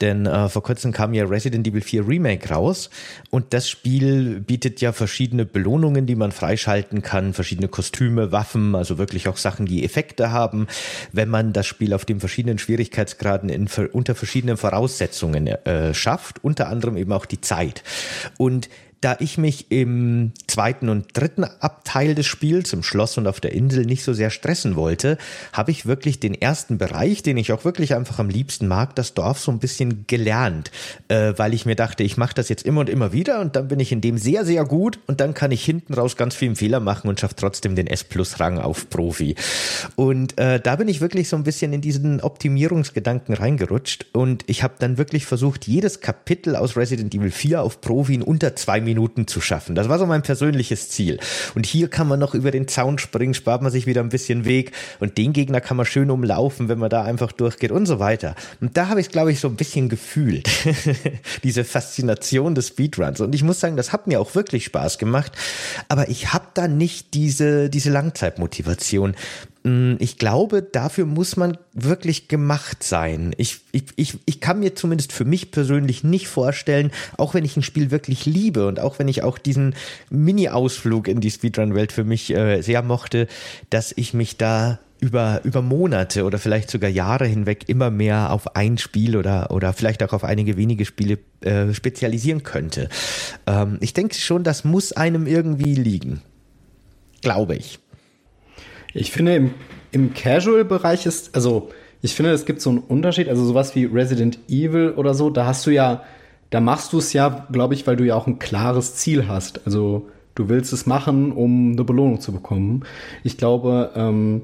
Denn äh, vor kurzem kam ja Resident Evil 4 Remake raus und das Spiel bietet ja verschiedene Belohnungen, die man freischalten kann, verschiedene Kostüme, Waffen, also wirklich auch Sachen, die Effekte haben, wenn man das Spiel auf den verschiedenen Schwierigkeitsgraden in, unter verschiedenen Voraussetzungen äh, schafft, unter anderem eben auch die Zeit. Und da ich mich im zweiten und dritten Abteil des Spiels, im Schloss und auf der Insel, nicht so sehr stressen wollte, habe ich wirklich den ersten Bereich, den ich auch wirklich einfach am liebsten mag, das Dorf so ein bisschen gelernt, äh, weil ich mir dachte, ich mache das jetzt immer und immer wieder und dann bin ich in dem sehr, sehr gut und dann kann ich hinten raus ganz viel Fehler machen und schaffe trotzdem den S-Plus-Rang auf Profi. Und äh, da bin ich wirklich so ein bisschen in diesen Optimierungsgedanken reingerutscht und ich habe dann wirklich versucht, jedes Kapitel aus Resident Evil 4 auf Profi in unter zwei Minuten zu schaffen. Das war so mein persönliches Ziel. Und hier kann man noch über den Zaun springen, spart man sich wieder ein bisschen Weg und den Gegner kann man schön umlaufen, wenn man da einfach durchgeht und so weiter. Und da habe ich, glaube ich, so ein bisschen gefühlt. Diese Faszination des Speedruns. Und ich muss sagen, das hat mir auch wirklich Spaß gemacht. Aber ich habe da nicht diese, diese Langzeitmotivation. Mm, ich glaube, dafür muss man wirklich gemacht sein. Ich, ich, ich, ich kann mir zumindest für mich persönlich nicht vorstellen, auch wenn ich ein Spiel wirklich liebe und auch wenn ich auch diesen Mini-Ausflug in die Speedrun-Welt für mich äh, sehr mochte, dass ich mich da über, über Monate oder vielleicht sogar Jahre hinweg immer mehr auf ein Spiel oder, oder vielleicht auch auf einige wenige Spiele äh, spezialisieren könnte. Ähm, ich denke schon, das muss einem irgendwie liegen. Glaube ich. Ich finde, im, im Casual-Bereich ist, also ich finde, es gibt so einen Unterschied, also sowas wie Resident Evil oder so, da hast du ja, da machst du es ja, glaube ich, weil du ja auch ein klares Ziel hast. Also du willst es machen, um eine Belohnung zu bekommen. Ich glaube, ähm,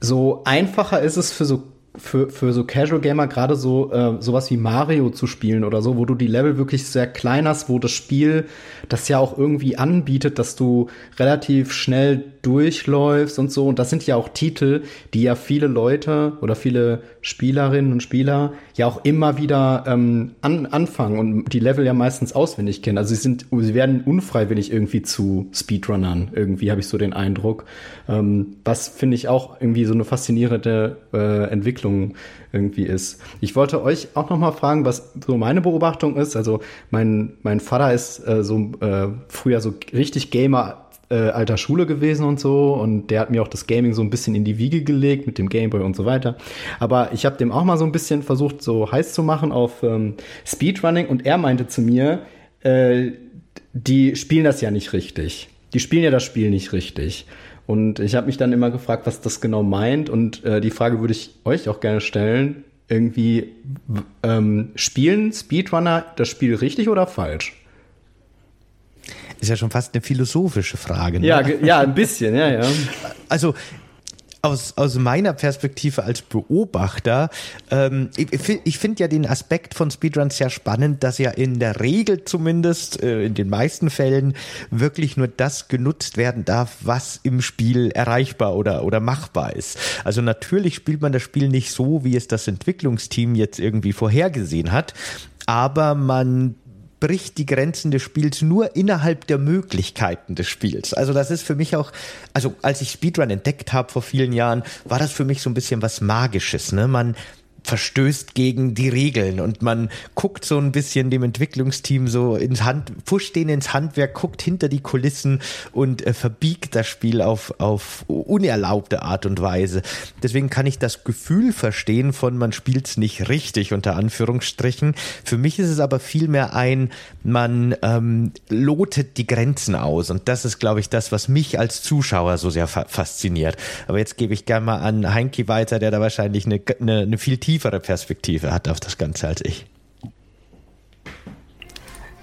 so einfacher ist es für so für, für so Casual Gamer gerade so äh, sowas wie Mario zu spielen oder so, wo du die Level wirklich sehr klein hast, wo das Spiel das ja auch irgendwie anbietet, dass du relativ schnell durchläufst und so. Und das sind ja auch Titel, die ja viele Leute oder viele Spielerinnen und Spieler ja auch immer wieder ähm, an, anfangen und die Level ja meistens auswendig kennen. Also sie sind, sie werden unfreiwillig irgendwie zu Speedrunnern. Irgendwie habe ich so den Eindruck. Ähm, was finde ich auch irgendwie so eine faszinierende äh, Entwicklung irgendwie ist. Ich wollte euch auch noch mal fragen, was so meine Beobachtung ist. Also mein mein Vater ist äh, so äh, früher so richtig Gamer äh, alter Schule gewesen und so und der hat mir auch das Gaming so ein bisschen in die Wiege gelegt mit dem Gameboy und so weiter. Aber ich habe dem auch mal so ein bisschen versucht, so heiß zu machen auf ähm, Speedrunning und er meinte zu mir, äh, die spielen das ja nicht richtig. die spielen ja das Spiel nicht richtig. Und ich habe mich dann immer gefragt, was das genau meint. Und äh, die Frage würde ich euch auch gerne stellen. Irgendwie ähm, spielen Speedrunner das Spiel richtig oder falsch? Ist ja schon fast eine philosophische Frage. Ne? Ja, ja, ein bisschen, ja, ja. Also aus, aus meiner Perspektive als Beobachter, ähm, ich, ich finde ja den Aspekt von Speedruns sehr spannend, dass ja in der Regel zumindest, äh, in den meisten Fällen, wirklich nur das genutzt werden darf, was im Spiel erreichbar oder, oder machbar ist. Also natürlich spielt man das Spiel nicht so, wie es das Entwicklungsteam jetzt irgendwie vorhergesehen hat, aber man bricht die Grenzen des Spiels nur innerhalb der Möglichkeiten des Spiels. Also das ist für mich auch, also als ich Speedrun entdeckt habe vor vielen Jahren, war das für mich so ein bisschen was Magisches. Ne? Man verstößt gegen die Regeln und man guckt so ein bisschen dem Entwicklungsteam so ins Hand, pusht den ins Handwerk, guckt hinter die Kulissen und äh, verbiegt das Spiel auf, auf unerlaubte Art und Weise. Deswegen kann ich das Gefühl verstehen von man spielt's nicht richtig unter Anführungsstrichen. Für mich ist es aber vielmehr ein, man ähm, lotet die Grenzen aus und das ist, glaube ich, das, was mich als Zuschauer so sehr fa fasziniert. Aber jetzt gebe ich gerne mal an Heinki weiter, der da wahrscheinlich eine, eine, eine viel tiefere Perspektive hat auf das Ganze als ich.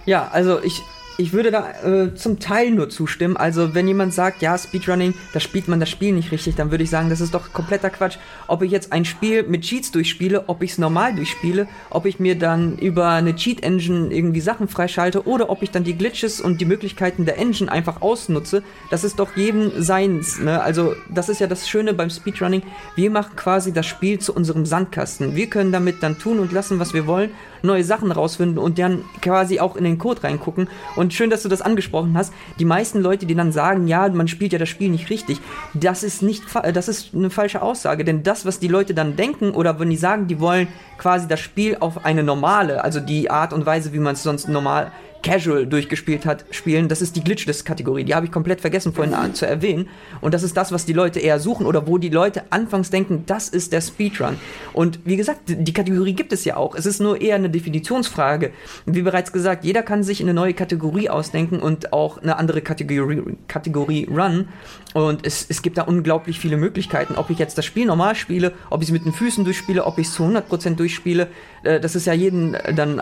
Ja, also ich, ich würde da äh, zum Teil nur zustimmen. Also wenn jemand sagt, ja, Speedrunning, da spielt man das Spiel nicht richtig, dann würde ich sagen, das ist doch kompletter Quatsch. Ob ich jetzt ein Spiel mit Cheats durchspiele, ob ich es normal durchspiele, ob ich mir dann über eine Cheat-Engine irgendwie Sachen freischalte oder ob ich dann die Glitches und die Möglichkeiten der Engine einfach ausnutze, das ist doch jedem seins. Ne? Also das ist ja das Schöne beim Speedrunning. Wir machen quasi das Spiel zu unserem Sandkasten. Wir können damit dann tun und lassen, was wir wollen, neue Sachen rausfinden und dann quasi auch in den Code reingucken und und schön, dass du das angesprochen hast. Die meisten Leute, die dann sagen, ja, man spielt ja das Spiel nicht richtig, das ist nicht, das ist eine falsche Aussage. Denn das, was die Leute dann denken oder wenn die sagen, die wollen quasi das Spiel auf eine normale, also die Art und Weise, wie man es sonst normal Casual durchgespielt hat, spielen, das ist die Glitchless-Kategorie. Die habe ich komplett vergessen vorhin zu erwähnen. Und das ist das, was die Leute eher suchen oder wo die Leute anfangs denken, das ist der Speedrun. Und wie gesagt, die Kategorie gibt es ja auch. Es ist nur eher eine Definitionsfrage. Wie bereits gesagt, jeder kann sich eine neue Kategorie ausdenken und auch eine andere Kategorie, Kategorie run. Und es, es gibt da unglaublich viele Möglichkeiten. Ob ich jetzt das Spiel normal spiele, ob ich es mit den Füßen durchspiele, ob ich es zu 100% durchspiele, äh, das ist ja jeden dann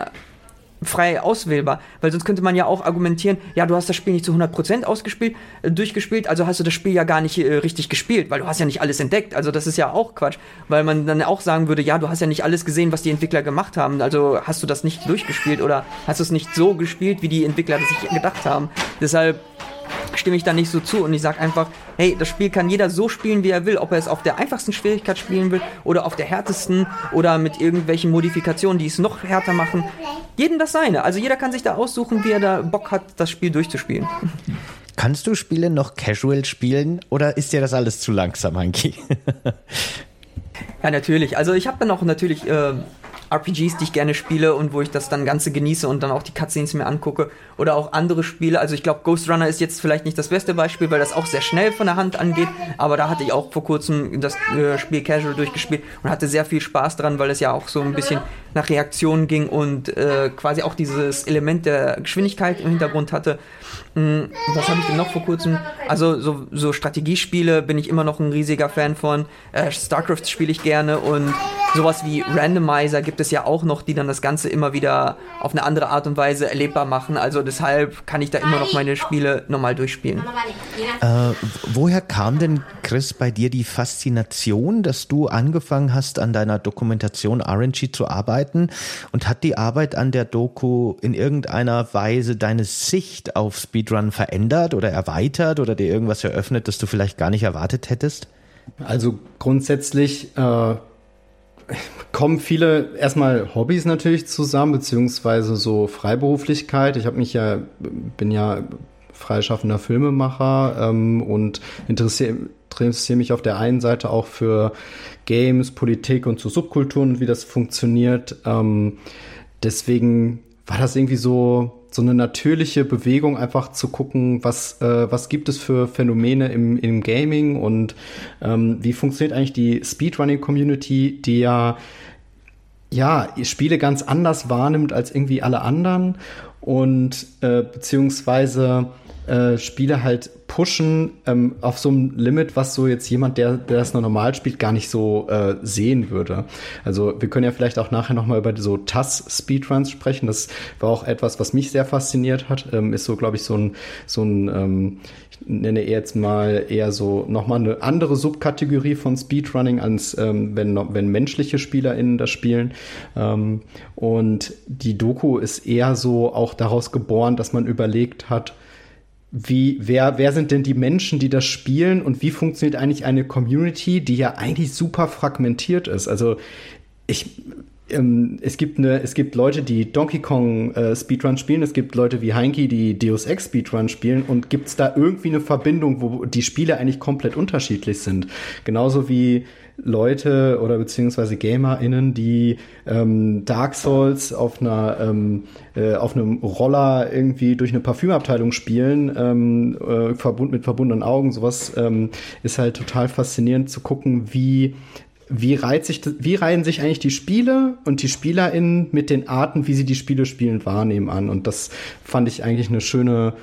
frei auswählbar, weil sonst könnte man ja auch argumentieren, ja, du hast das Spiel nicht zu 100% ausgespielt, äh, durchgespielt, also hast du das Spiel ja gar nicht äh, richtig gespielt, weil du hast ja nicht alles entdeckt, also das ist ja auch Quatsch, weil man dann auch sagen würde, ja, du hast ja nicht alles gesehen, was die Entwickler gemacht haben, also hast du das nicht durchgespielt oder hast du es nicht so gespielt, wie die Entwickler das sich gedacht haben. Deshalb stimme ich da nicht so zu und ich sage einfach, hey, das Spiel kann jeder so spielen, wie er will, ob er es auf der einfachsten Schwierigkeit spielen will oder auf der härtesten oder mit irgendwelchen Modifikationen, die es noch härter machen. Jedem das seine. Also jeder kann sich da aussuchen, wie er da Bock hat, das Spiel durchzuspielen. Kannst du Spiele noch casual spielen oder ist dir das alles zu langsam, Hanki? ja, natürlich. Also ich habe dann auch natürlich äh, RPGs, die ich gerne spiele und wo ich das dann Ganze genieße und dann auch die Cutscenes mir angucke. Oder auch andere Spiele. Also ich glaube, Ghost Runner ist jetzt vielleicht nicht das beste Beispiel, weil das auch sehr schnell von der Hand angeht. Aber da hatte ich auch vor kurzem das äh, Spiel Casual durchgespielt und hatte sehr viel Spaß dran, weil es ja auch so ein bisschen nach Reaktionen ging und äh, quasi auch dieses Element der Geschwindigkeit im Hintergrund hatte. Mhm, was habe ich denn noch vor kurzem? Also so, so Strategiespiele bin ich immer noch ein riesiger Fan von. Äh, StarCraft spiele ich gerne und sowas wie Randomizer gibt es ja auch noch, die dann das Ganze immer wieder auf eine andere Art und Weise erlebbar machen. Also deshalb kann ich da immer noch meine Spiele nochmal durchspielen. Äh, woher kam denn, Chris, bei dir die Faszination, dass du angefangen hast, an deiner Dokumentation RNG zu arbeiten? Und hat die Arbeit an der Doku in irgendeiner Weise deine Sicht auf Speedrun verändert oder erweitert oder dir irgendwas eröffnet, das du vielleicht gar nicht erwartet hättest? Also grundsätzlich äh, kommen viele erstmal Hobbys natürlich zusammen, beziehungsweise so Freiberuflichkeit. Ich habe mich ja, bin ja freischaffender Filmemacher ähm, und interessiere interessiere mich auf der einen Seite auch für Games, Politik und so Subkulturen und wie das funktioniert. Ähm, deswegen war das irgendwie so so eine natürliche Bewegung, einfach zu gucken, was, äh, was gibt es für Phänomene im, im Gaming und ähm, wie funktioniert eigentlich die Speedrunning-Community, die ja ja, Spiele ganz anders wahrnimmt als irgendwie alle anderen und äh, beziehungsweise äh, Spiele halt pushen ähm, auf so einem Limit, was so jetzt jemand, der, der das nur normal spielt, gar nicht so äh, sehen würde. Also wir können ja vielleicht auch nachher noch mal über so TAS-Speedruns sprechen. Das war auch etwas, was mich sehr fasziniert hat. Ähm, ist so, glaube ich, so ein, so ein ähm, ich nenne jetzt mal eher so nochmal eine andere Subkategorie von Speedrunning, als ähm, wenn, wenn menschliche SpielerInnen das spielen. Ähm, und die Doku ist eher so auch daraus geboren, dass man überlegt hat, wie, wer, wer sind denn die Menschen, die das spielen und wie funktioniert eigentlich eine Community, die ja eigentlich super fragmentiert ist? Also ich, ähm, es gibt eine, es gibt Leute, die Donkey Kong äh, Speedrun spielen, es gibt Leute wie Heinke, die Deus Ex Speedrun spielen und gibt es da irgendwie eine Verbindung, wo die Spiele eigentlich komplett unterschiedlich sind? Genauso wie Leute oder beziehungsweise GamerInnen, die ähm, Dark Souls auf einer ähm, äh, auf einem Roller irgendwie durch eine Parfümabteilung spielen, ähm, äh, verbund mit verbundenen Augen, sowas ähm, ist halt total faszinierend zu gucken, wie wie, reiht sich, wie reihen sich eigentlich die Spiele und die SpielerInnen mit den Arten, wie sie die Spiele spielen, wahrnehmen an. Und das fand ich eigentlich eine schöne,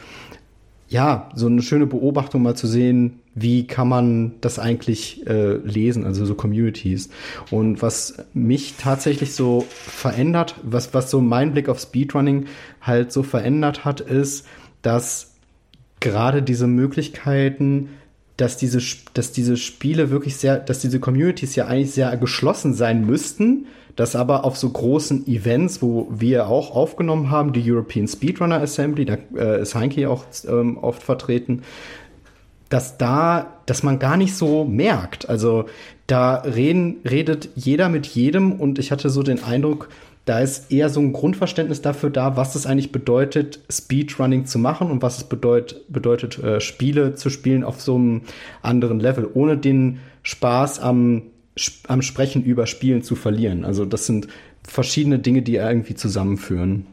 ja, so eine schöne Beobachtung mal zu sehen, wie kann man das eigentlich äh, lesen, also so Communities. Und was mich tatsächlich so verändert, was, was so mein Blick auf Speedrunning halt so verändert hat, ist, dass gerade diese Möglichkeiten dass diese, dass diese Spiele wirklich sehr, dass diese Communities ja eigentlich sehr geschlossen sein müssten, dass aber auf so großen Events, wo wir auch aufgenommen haben, die European Speedrunner Assembly, da äh, ist Heinke auch ähm, oft vertreten, dass da, dass man gar nicht so merkt. Also da reden, redet jeder mit jedem und ich hatte so den Eindruck, da ist eher so ein Grundverständnis dafür da, was es eigentlich bedeutet, Speedrunning zu machen und was es bedeut, bedeutet, äh, Spiele zu spielen auf so einem anderen Level, ohne den Spaß am, am Sprechen über Spielen zu verlieren. Also das sind verschiedene Dinge, die irgendwie zusammenführen.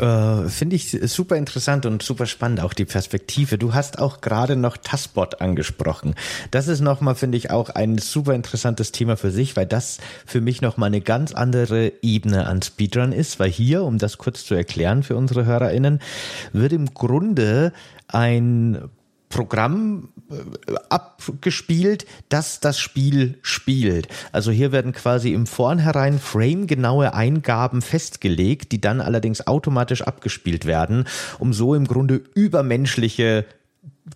Äh, Finde ich super interessant und super spannend, auch die Perspektive. Du hast auch gerade noch Taspot angesprochen. Das ist nochmal, finde ich, auch ein super interessantes Thema für sich, weil das für mich nochmal eine ganz andere Ebene an Speedrun ist, weil hier, um das kurz zu erklären für unsere HörerInnen, wird im Grunde ein Programm abgespielt, das das Spiel spielt. Also hier werden quasi im Vornherein framegenaue Eingaben festgelegt, die dann allerdings automatisch abgespielt werden, um so im Grunde übermenschliche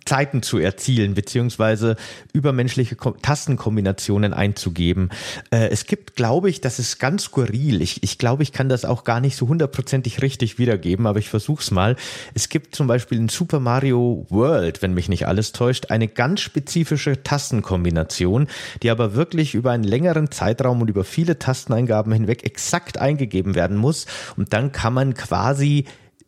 Zeiten zu erzielen, beziehungsweise übermenschliche Tastenkombinationen einzugeben. Äh, es gibt, glaube ich, das ist ganz skurril. Ich, ich glaube, ich kann das auch gar nicht so hundertprozentig richtig wiedergeben, aber ich versuch's mal. Es gibt zum Beispiel in Super Mario World, wenn mich nicht alles täuscht, eine ganz spezifische Tastenkombination, die aber wirklich über einen längeren Zeitraum und über viele Tasteneingaben hinweg exakt eingegeben werden muss. Und dann kann man quasi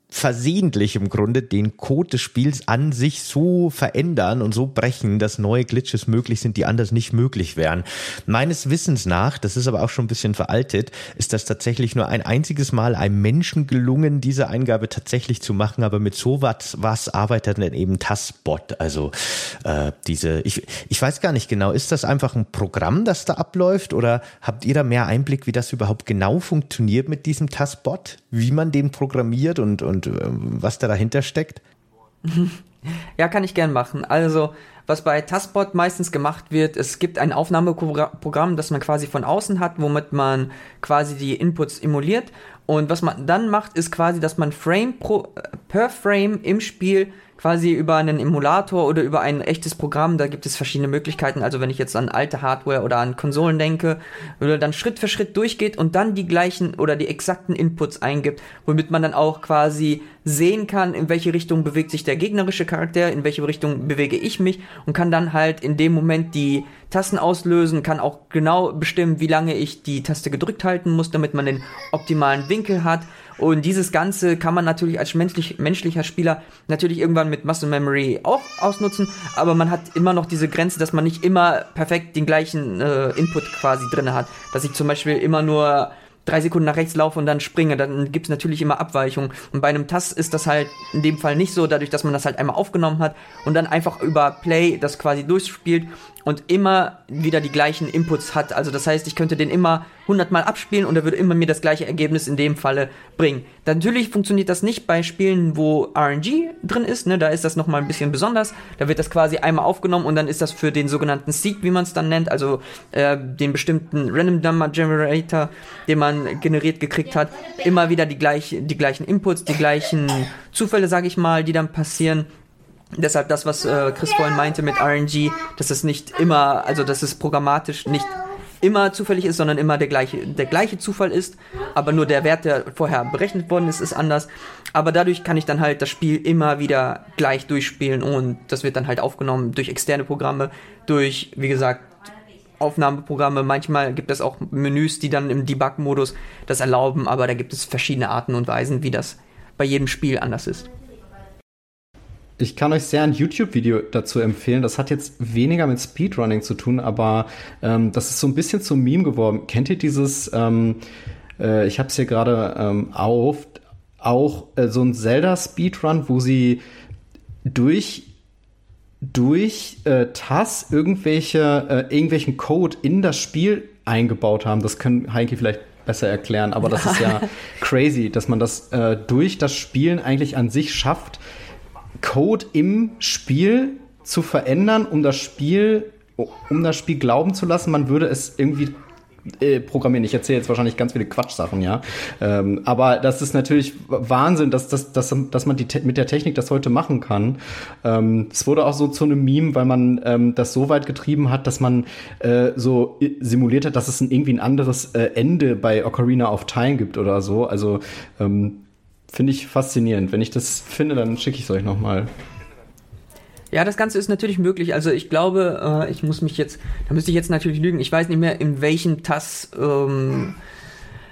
versehentlich im Grunde den Code des Spiels an sich so verändern und so brechen, dass neue Glitches möglich sind, die anders nicht möglich wären. Meines Wissens nach, das ist aber auch schon ein bisschen veraltet, ist das tatsächlich nur ein einziges Mal einem Menschen gelungen, diese Eingabe tatsächlich zu machen, aber mit so was, was arbeitet denn eben Tassbot? Also äh, diese, ich, ich weiß gar nicht genau, ist das einfach ein Programm, das da abläuft oder habt ihr da mehr Einblick, wie das überhaupt genau funktioniert mit diesem Tassbot? Wie man den programmiert und, und und äh, was da dahinter steckt? Ja, kann ich gern machen. Also, was bei Taskbot meistens gemacht wird, es gibt ein Aufnahmeprogramm, das man quasi von außen hat, womit man quasi die Inputs emuliert. Und was man dann macht, ist quasi, dass man Frame pro, äh, per Frame im Spiel quasi über einen Emulator oder über ein echtes Programm, da gibt es verschiedene Möglichkeiten. Also wenn ich jetzt an alte Hardware oder an Konsolen denke, oder dann Schritt für Schritt durchgeht und dann die gleichen oder die exakten Inputs eingibt, womit man dann auch quasi sehen kann, in welche Richtung bewegt sich der gegnerische Charakter, in welche Richtung bewege ich mich und kann dann halt in dem Moment die Tasten auslösen, kann auch genau bestimmen, wie lange ich die Taste gedrückt halten muss, damit man den optimalen Winkel hat und dieses Ganze kann man natürlich als menschlich, menschlicher Spieler natürlich irgendwann mit Muscle Memory auch ausnutzen, aber man hat immer noch diese Grenze, dass man nicht immer perfekt den gleichen äh, Input quasi drin hat. Dass ich zum Beispiel immer nur drei Sekunden nach rechts laufe und dann springe, dann gibt es natürlich immer Abweichungen. Und bei einem Tass ist das halt in dem Fall nicht so, dadurch, dass man das halt einmal aufgenommen hat und dann einfach über Play das quasi durchspielt, und immer wieder die gleichen Inputs hat. Also das heißt, ich könnte den immer 100 Mal abspielen und er würde immer mir das gleiche Ergebnis in dem Falle bringen. Natürlich funktioniert das nicht bei Spielen, wo RNG drin ist. Ne? Da ist das nochmal ein bisschen besonders. Da wird das quasi einmal aufgenommen und dann ist das für den sogenannten Seed, wie man es dann nennt, also äh, den bestimmten Random Number Generator, den man generiert gekriegt hat, immer wieder die, gleich, die gleichen Inputs, die gleichen Zufälle, sage ich mal, die dann passieren. Deshalb das, was äh, Chris vorhin meinte mit RNG, dass es nicht immer, also dass es programmatisch nicht immer zufällig ist, sondern immer der gleiche, der gleiche Zufall ist, aber nur der Wert, der vorher berechnet worden ist, ist anders. Aber dadurch kann ich dann halt das Spiel immer wieder gleich durchspielen und das wird dann halt aufgenommen durch externe Programme, durch, wie gesagt, Aufnahmeprogramme. Manchmal gibt es auch Menüs, die dann im Debug-Modus das erlauben, aber da gibt es verschiedene Arten und Weisen, wie das bei jedem Spiel anders ist. Ich kann euch sehr ein YouTube-Video dazu empfehlen. Das hat jetzt weniger mit Speedrunning zu tun, aber ähm, das ist so ein bisschen zum Meme geworden. Kennt ihr dieses, ähm, äh, ich habe es hier gerade ähm, auf, auch äh, so ein Zelda-Speedrun, wo sie durch durch äh, TAS irgendwelche äh, irgendwelchen Code in das Spiel eingebaut haben. Das können Heike vielleicht besser erklären, aber das ist ja crazy, dass man das äh, durch das Spielen eigentlich an sich schafft, Code im Spiel zu verändern, um das Spiel, um das Spiel glauben zu lassen, man würde es irgendwie äh, programmieren. Ich erzähle jetzt wahrscheinlich ganz viele Quatschsachen, ja. Ähm, aber das ist natürlich Wahnsinn, dass, dass, dass, dass man die mit der Technik das heute machen kann. Ähm, es wurde auch so zu einem Meme, weil man ähm, das so weit getrieben hat, dass man äh, so simuliert hat, dass es ein, irgendwie ein anderes äh, Ende bei Ocarina of Time gibt oder so. Also ähm, finde ich faszinierend. Wenn ich das finde, dann schicke ich es euch nochmal. Ja, das Ganze ist natürlich möglich. Also ich glaube, äh, ich muss mich jetzt, da müsste ich jetzt natürlich lügen. Ich weiß nicht mehr, in welchen TAS ähm,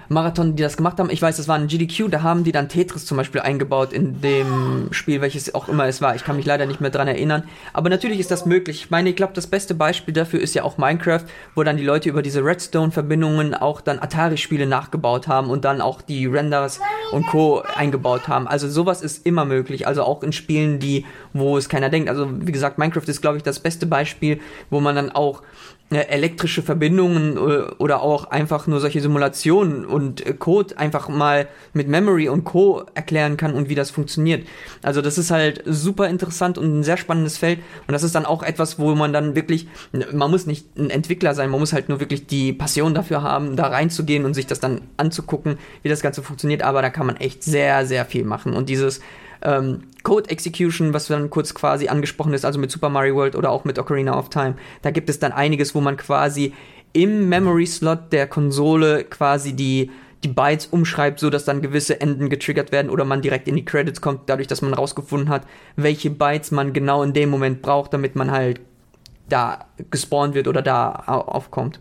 Marathon, die das gemacht haben. Ich weiß, das war ein GDQ, da haben die dann Tetris zum Beispiel eingebaut in dem Spiel, welches auch immer es war. Ich kann mich leider nicht mehr dran erinnern. Aber natürlich ist das möglich. Ich meine, ich glaube, das beste Beispiel dafür ist ja auch Minecraft, wo dann die Leute über diese Redstone-Verbindungen auch dann Atari-Spiele nachgebaut haben und dann auch die Renders und Co. eingebaut haben. Also sowas ist immer möglich. Also auch in Spielen, die, wo es keiner denkt. Also wie gesagt, Minecraft ist, glaube ich, das beste Beispiel, wo man dann auch elektrische Verbindungen äh, oder auch einfach nur solche Simulationen und äh, Code einfach mal mit Memory und Co. erklären kann und wie das funktioniert. Also das ist halt super interessant und ein sehr spannendes Feld und das ist dann auch etwas, wo man dann wirklich, man muss nicht ein Entwickler sein, man muss halt nur wirklich die Passion dafür haben, da reinzugehen und sich das dann anzugucken, wie das Ganze funktioniert, aber da kann man echt sehr, sehr viel machen und dieses ähm, Code Execution, was dann kurz quasi angesprochen ist, also mit Super Mario World oder auch mit Ocarina of Time. Da gibt es dann einiges, wo man quasi im Memory Slot der Konsole quasi die die Bytes umschreibt, so dass dann gewisse Enden getriggert werden oder man direkt in die Credits kommt, dadurch, dass man rausgefunden hat, welche Bytes man genau in dem Moment braucht, damit man halt da gespawnt wird oder da aufkommt.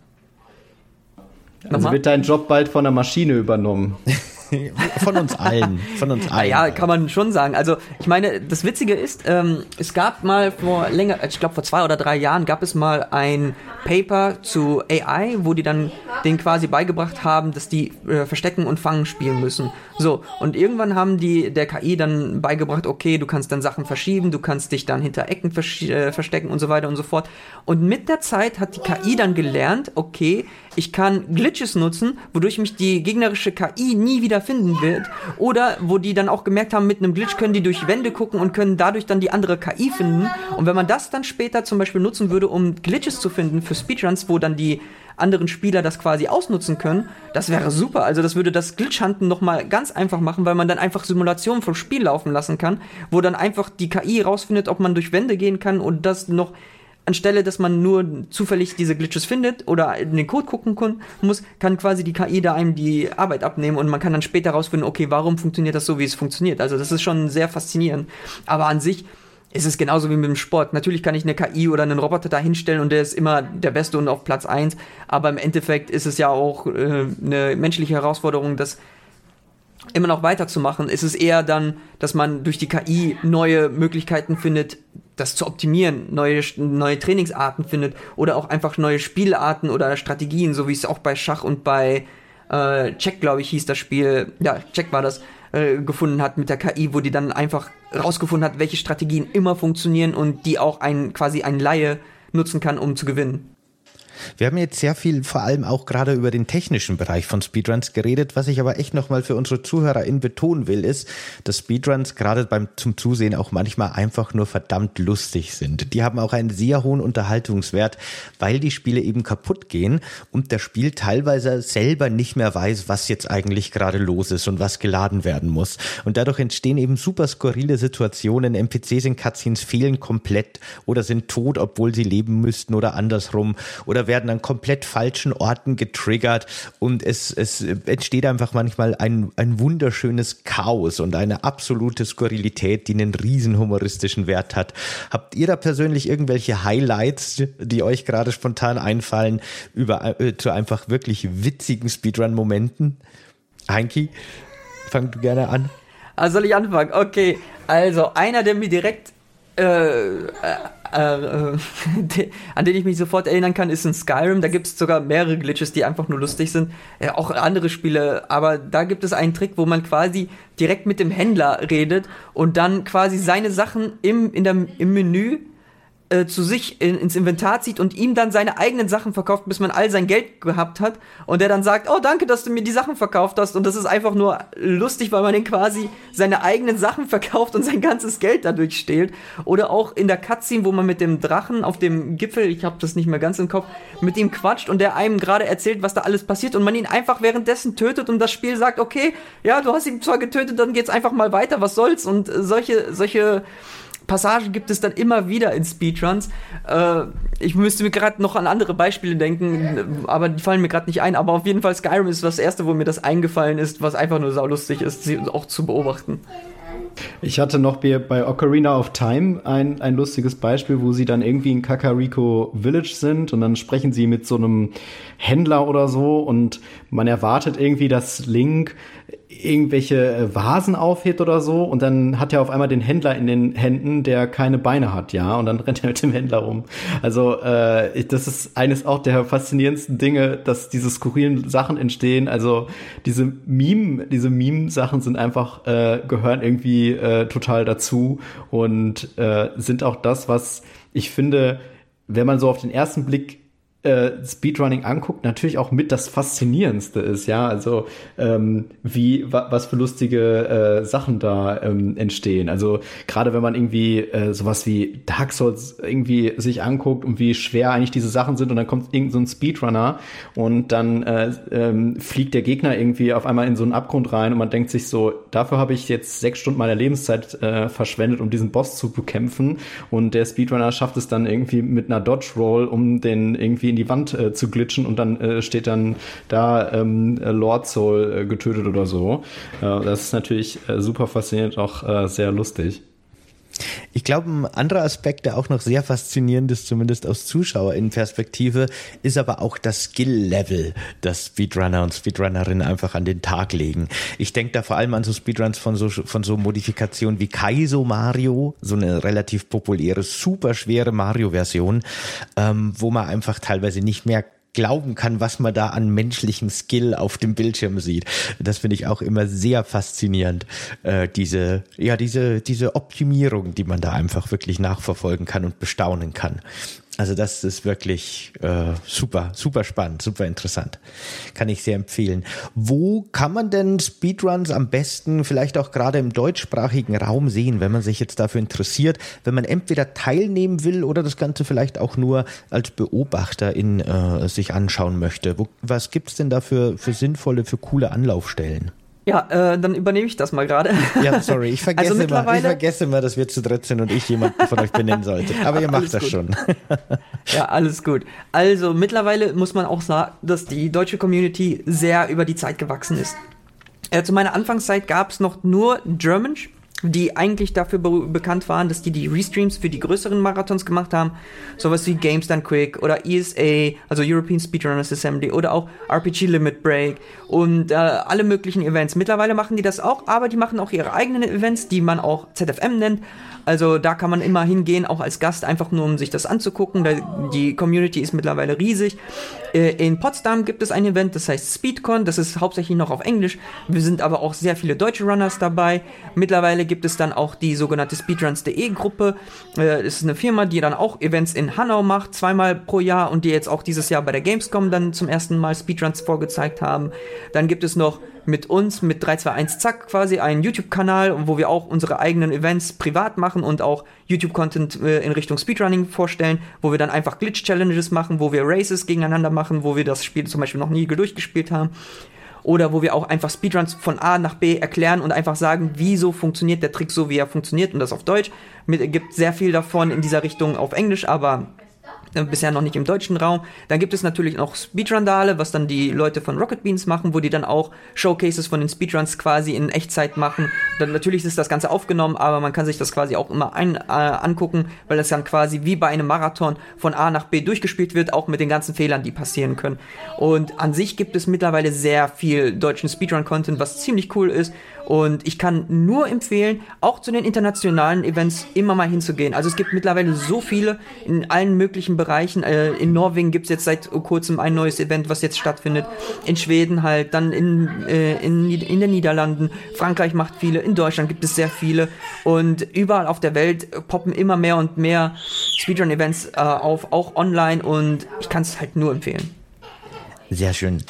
Also Nochmal? wird dein Job bald von der Maschine übernommen. Von uns allen. Von uns allen. Ja, kann man schon sagen. Also, ich meine, das Witzige ist, ähm, es gab mal vor länger, ich glaube vor zwei oder drei Jahren, gab es mal ein Paper zu AI, wo die dann den quasi beigebracht haben, dass die äh, Verstecken und Fangen spielen müssen. So, und irgendwann haben die der KI dann beigebracht, okay, du kannst dann Sachen verschieben, du kannst dich dann hinter Ecken äh, verstecken und so weiter und so fort. Und mit der Zeit hat die KI dann gelernt, okay, ich kann Glitches nutzen, wodurch mich die gegnerische KI nie wieder finden wird. Oder wo die dann auch gemerkt haben, mit einem Glitch können die durch Wände gucken und können dadurch dann die andere KI finden. Und wenn man das dann später zum Beispiel nutzen würde, um Glitches zu finden für Speedruns, wo dann die anderen Spieler das quasi ausnutzen können, das wäre super. Also das würde das Glitch-Hunten nochmal ganz einfach machen, weil man dann einfach Simulationen vom Spiel laufen lassen kann, wo dann einfach die KI rausfindet, ob man durch Wände gehen kann und das noch anstelle, dass man nur zufällig diese Glitches findet oder in den Code gucken muss, kann quasi die KI da einem die Arbeit abnehmen und man kann dann später rausfinden, okay, warum funktioniert das so, wie es funktioniert. Also das ist schon sehr faszinierend. Aber an sich ist es genauso wie mit dem Sport. Natürlich kann ich eine KI oder einen Roboter da hinstellen und der ist immer der Beste und auf Platz 1. Aber im Endeffekt ist es ja auch äh, eine menschliche Herausforderung, das immer noch weiterzumachen. Ist es eher dann, dass man durch die KI neue Möglichkeiten findet, das zu optimieren, neue, neue Trainingsarten findet oder auch einfach neue Spielarten oder Strategien, so wie es auch bei Schach und bei äh, Check, glaube ich, hieß das Spiel, ja, Check war das, äh, gefunden hat mit der KI, wo die dann einfach rausgefunden hat, welche Strategien immer funktionieren und die auch ein quasi ein Laie nutzen kann, um zu gewinnen. Wir haben jetzt sehr viel vor allem auch gerade über den technischen Bereich von Speedruns geredet. Was ich aber echt nochmal für unsere ZuhörerInnen betonen will, ist, dass Speedruns gerade beim zum Zusehen auch manchmal einfach nur verdammt lustig sind. Die haben auch einen sehr hohen Unterhaltungswert, weil die Spiele eben kaputt gehen und der Spiel teilweise selber nicht mehr weiß, was jetzt eigentlich gerade los ist und was geladen werden muss. Und dadurch entstehen eben super skurrile Situationen. NPCs in Cutscenes fehlen komplett oder sind tot, obwohl sie leben müssten oder andersrum oder werden an komplett falschen Orten getriggert und es, es entsteht einfach manchmal ein, ein wunderschönes Chaos und eine absolute Skurrilität, die einen riesen humoristischen Wert hat. Habt ihr da persönlich irgendwelche Highlights, die euch gerade spontan einfallen, über, äh, zu einfach wirklich witzigen Speedrun-Momenten? Heinki, fang du gerne an. Also soll ich anfangen? Okay, also einer, der mir direkt äh, äh, äh, an den ich mich sofort erinnern kann, ist ein Skyrim. Da gibt es sogar mehrere Glitches, die einfach nur lustig sind. Äh, auch andere Spiele, aber da gibt es einen Trick, wo man quasi direkt mit dem Händler redet und dann quasi seine Sachen im, in der, im Menü äh, zu sich in, ins Inventar zieht und ihm dann seine eigenen Sachen verkauft, bis man all sein Geld gehabt hat. Und der dann sagt, oh danke, dass du mir die Sachen verkauft hast. Und das ist einfach nur lustig, weil man den quasi seine eigenen Sachen verkauft und sein ganzes Geld dadurch stehlt. Oder auch in der Cutscene, wo man mit dem Drachen auf dem Gipfel, ich habe das nicht mehr ganz im Kopf, mit ihm quatscht und der einem gerade erzählt, was da alles passiert und man ihn einfach währenddessen tötet und das Spiel sagt, okay, ja, du hast ihn zwar getötet, dann geht's einfach mal weiter, was soll's? Und solche solche Passagen gibt es dann immer wieder in Speedruns. Äh, ich müsste mir gerade noch an andere Beispiele denken, aber die fallen mir gerade nicht ein. Aber auf jeden Fall Skyrim ist das erste, wo mir das eingefallen ist, was einfach nur saulustig ist, sie auch zu beobachten. Ich hatte noch bei Ocarina of Time ein, ein lustiges Beispiel, wo sie dann irgendwie in Kakariko Village sind und dann sprechen sie mit so einem Händler oder so und man erwartet irgendwie, dass Link irgendwelche äh, Vasen aufhebt oder so und dann hat er auf einmal den Händler in den Händen, der keine Beine hat, ja, und dann rennt er mit dem Händler rum. Also äh, das ist eines auch der faszinierendsten Dinge, dass diese skurrilen Sachen entstehen. Also diese Meme, diese Meme-Sachen sind einfach äh, gehören irgendwie äh, total dazu und äh, sind auch das, was ich finde, wenn man so auf den ersten Blick äh, Speedrunning anguckt, natürlich auch mit das Faszinierendste ist, ja, also ähm, wie wa, was für lustige äh, Sachen da ähm, entstehen. Also gerade wenn man irgendwie äh, sowas wie Dark Souls irgendwie sich anguckt und wie schwer eigentlich diese Sachen sind und dann kommt irgend so ein Speedrunner und dann äh, ähm, fliegt der Gegner irgendwie auf einmal in so einen Abgrund rein und man denkt sich so, dafür habe ich jetzt sechs Stunden meiner Lebenszeit äh, verschwendet, um diesen Boss zu bekämpfen und der Speedrunner schafft es dann irgendwie mit einer Dodge Roll, um den irgendwie in die Wand äh, zu glitschen und dann äh, steht dann da ähm, Lord Soul äh, getötet oder so. Äh, das ist natürlich äh, super faszinierend, auch äh, sehr lustig. Ich glaube, ein anderer Aspekt, der auch noch sehr faszinierend ist, zumindest aus ZuschauerInnen-Perspektive, ist aber auch das Skill-Level, das Speedrunner und Speedrunnerinnen einfach an den Tag legen. Ich denke da vor allem an so Speedruns von so, von so Modifikationen wie Kaizo Mario, so eine relativ populäre, super schwere Mario-Version, ähm, wo man einfach teilweise nicht mehr glauben kann, was man da an menschlichen Skill auf dem Bildschirm sieht. Das finde ich auch immer sehr faszinierend, äh, diese, ja, diese, diese Optimierung, die man da einfach wirklich nachverfolgen kann und bestaunen kann. Also das ist wirklich äh, super, super spannend, super interessant. Kann ich sehr empfehlen. Wo kann man denn Speedruns am besten vielleicht auch gerade im deutschsprachigen Raum sehen, wenn man sich jetzt dafür interessiert, wenn man entweder teilnehmen will oder das Ganze vielleicht auch nur als Beobachter in äh, sich anschauen möchte? Wo, was gibt's denn da für, für sinnvolle, für coole Anlaufstellen? Ja, äh, dann übernehme ich das mal gerade. Ja, sorry, ich vergesse, also immer, ich vergesse immer, dass wir zu dritt sind und ich jemanden von euch benennen sollte. Aber ihr macht das gut. schon. ja, alles gut. Also mittlerweile muss man auch sagen, dass die deutsche Community sehr über die Zeit gewachsen ist. Äh, zu meiner Anfangszeit gab es noch nur German die eigentlich dafür be bekannt waren, dass die die Restreams für die größeren Marathons gemacht haben. Sowas wie Games Done Quick oder ESA, also European Speedrunners Assembly oder auch RPG Limit Break und äh, alle möglichen Events. Mittlerweile machen die das auch, aber die machen auch ihre eigenen Events, die man auch ZFM nennt. Also da kann man immer hingehen, auch als Gast, einfach nur um sich das anzugucken. Die Community ist mittlerweile riesig. Äh, in Potsdam gibt es ein Event, das heißt Speedcon, das ist hauptsächlich noch auf Englisch. Wir sind aber auch sehr viele deutsche Runners dabei. Mittlerweile gibt es dann auch die sogenannte Speedruns.de Gruppe. Äh, ist eine Firma, die dann auch Events in Hanau macht, zweimal pro Jahr und die jetzt auch dieses Jahr bei der Gamescom dann zum ersten Mal Speedruns vorgezeigt haben. Dann gibt es noch mit uns, mit 321 Zack quasi, einen YouTube-Kanal, wo wir auch unsere eigenen Events privat machen und auch YouTube-Content äh, in Richtung Speedrunning vorstellen, wo wir dann einfach Glitch-Challenges machen, wo wir Races gegeneinander machen, wo wir das Spiel zum Beispiel noch nie durchgespielt haben. Oder wo wir auch einfach Speedruns von A nach B erklären und einfach sagen, wieso funktioniert der Trick so, wie er funktioniert und das auf Deutsch. Es gibt sehr viel davon in dieser Richtung auf Englisch, aber bisher noch nicht im deutschen Raum. Dann gibt es natürlich noch Speedrundale, was dann die Leute von Rocket Beans machen, wo die dann auch Showcases von den Speedruns quasi in Echtzeit machen. Dann natürlich ist das Ganze aufgenommen, aber man kann sich das quasi auch immer ein, äh, angucken, weil das dann quasi wie bei einem Marathon von A nach B durchgespielt wird, auch mit den ganzen Fehlern, die passieren können. Und an sich gibt es mittlerweile sehr viel deutschen Speedrun-Content, was ziemlich cool ist. Und ich kann nur empfehlen, auch zu den internationalen Events immer mal hinzugehen. Also es gibt mittlerweile so viele in allen möglichen Bereichen. Äh, in Norwegen gibt es jetzt seit kurzem ein neues Event, was jetzt stattfindet. In Schweden halt, dann in, äh, in, in den Niederlanden. Frankreich macht viele, in Deutschland gibt es sehr viele. Und überall auf der Welt poppen immer mehr und mehr Speedrun-Events äh, auf, auch online. Und ich kann es halt nur empfehlen. Sehr schön.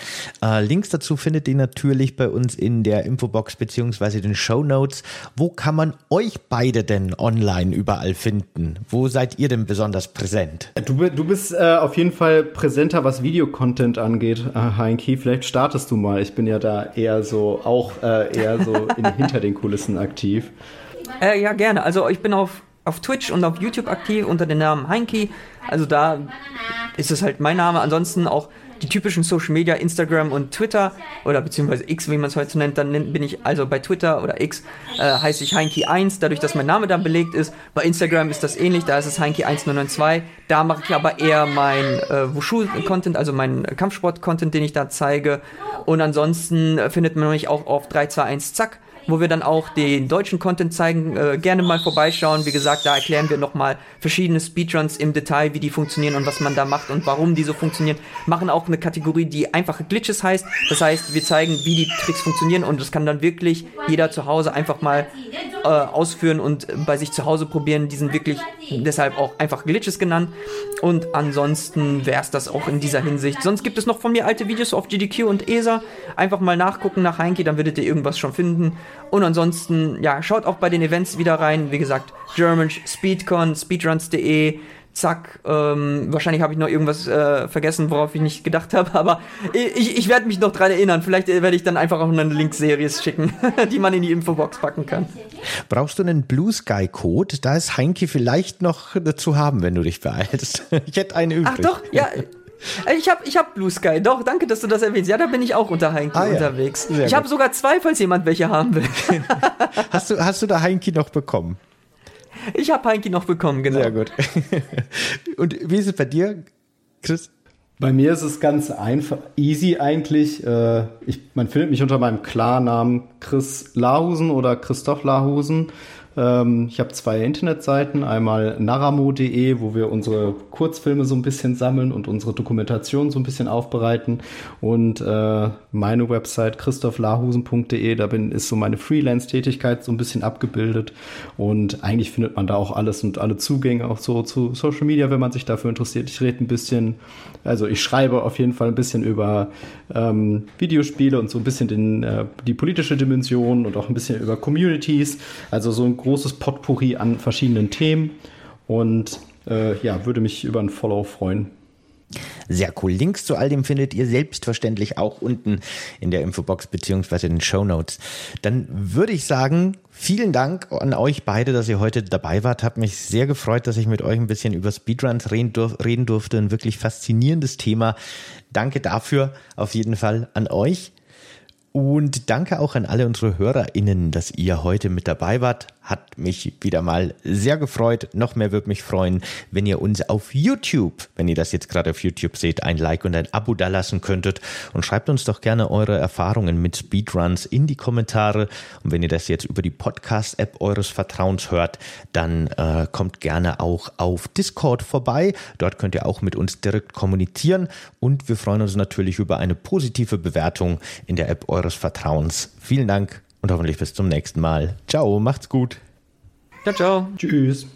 Äh, Links dazu findet ihr natürlich bei uns in der Infobox beziehungsweise den Show Notes. Wo kann man euch beide denn online überall finden? Wo seid ihr denn besonders präsent? Du, du bist äh, auf jeden Fall präsenter, was Videocontent angeht, äh, Heinki. Vielleicht startest du mal. Ich bin ja da eher so, auch äh, eher so in, hinter den Kulissen aktiv. Äh, ja, gerne. Also ich bin auf, auf Twitch und auf YouTube aktiv unter dem Namen Heinki. Also da ist es halt mein Name. Ansonsten auch die typischen Social Media, Instagram und Twitter oder beziehungsweise X, wie man es heute nennt, dann bin ich also bei Twitter oder X äh, heiße ich Heinki1, dadurch, dass mein Name dann belegt ist. Bei Instagram ist das ähnlich, da ist es Heinki1092. Da mache ich aber eher mein äh, Wushu-Content, also meinen Kampfsport-Content, den ich da zeige. Und ansonsten findet man mich auch auf 321 Zack wo wir dann auch den deutschen Content zeigen. Äh, gerne mal vorbeischauen. Wie gesagt, da erklären wir nochmal verschiedene Speedruns im Detail, wie die funktionieren und was man da macht und warum die so funktionieren. Machen auch eine Kategorie, die einfache Glitches heißt. Das heißt, wir zeigen, wie die Tricks funktionieren und das kann dann wirklich jeder zu Hause einfach mal äh, ausführen und bei sich zu Hause probieren. Die sind wirklich deshalb auch einfach Glitches genannt. Und ansonsten wäre es das auch in dieser Hinsicht. Sonst gibt es noch von mir alte Videos auf GDQ und ESA. Einfach mal nachgucken nach Heinki, dann werdet ihr irgendwas schon finden. Und ansonsten, ja, schaut auch bei den Events wieder rein. Wie gesagt, German Speedcon, speedruns.de, zack. Ähm, wahrscheinlich habe ich noch irgendwas äh, vergessen, worauf ich nicht gedacht habe, aber ich, ich werde mich noch dran erinnern. Vielleicht äh, werde ich dann einfach auch eine Link-Serie schicken, die man in die Infobox packen kann. Brauchst du einen Blue Sky Code? Da ist Heinke vielleicht noch dazu haben, wenn du dich beeilst. Ich hätte einen übrig. Ach doch, ja. Ich habe ich hab Blue Sky, doch, danke, dass du das erwähnst. Ja, da bin ich auch unter Heinki ah, unterwegs. Ja. Ich habe sogar zwei, falls jemand welche haben will. hast, du, hast du da Heinki noch bekommen? Ich habe Heinki noch bekommen, genau. Sehr gut. Und wie ist es bei dir, Chris? Bei mir ist es ganz einfach, easy eigentlich. Äh, ich, man findet mich unter meinem Klarnamen Chris Lahusen oder Christoph Lahusen. Ähm, ich habe zwei Internetseiten, einmal naramo.de, wo wir unsere Kurzfilme so ein bisschen sammeln und unsere Dokumentation so ein bisschen aufbereiten. Und äh, meine Website christophlahusen.de, da bin, ist so meine Freelance-Tätigkeit so ein bisschen abgebildet. Und eigentlich findet man da auch alles und alle Zugänge auch so zu Social Media, wenn man sich dafür interessiert. Ich rede ein bisschen, also ich schreibe auf jeden Fall ein bisschen über ähm, Videospiele und so ein bisschen den, äh, die politische Dimension und auch ein bisschen über Communities, also so ein großes Potpourri an verschiedenen Themen und äh, ja, würde mich über ein Follow freuen. Sehr cool. Links zu all dem findet ihr selbstverständlich auch unten in der Infobox beziehungsweise in den Show Notes. Dann würde ich sagen, vielen Dank an euch beide, dass ihr heute dabei wart. Hat mich sehr gefreut, dass ich mit euch ein bisschen über Speedruns reden, durf reden durfte. Ein wirklich faszinierendes Thema. Danke dafür auf jeden Fall an euch. Und danke auch an alle unsere HörerInnen, dass ihr heute mit dabei wart. Hat mich wieder mal sehr gefreut. Noch mehr würde mich freuen, wenn ihr uns auf YouTube, wenn ihr das jetzt gerade auf YouTube seht, ein Like und ein Abo dalassen könntet. Und schreibt uns doch gerne eure Erfahrungen mit Speedruns in die Kommentare. Und wenn ihr das jetzt über die Podcast-App eures Vertrauens hört, dann äh, kommt gerne auch auf Discord vorbei. Dort könnt ihr auch mit uns direkt kommunizieren. Und wir freuen uns natürlich über eine positive Bewertung in der App eures Vertrauens. Vielen Dank und hoffentlich bis zum nächsten Mal. Ciao, macht's gut. Ciao, ciao. Tschüss.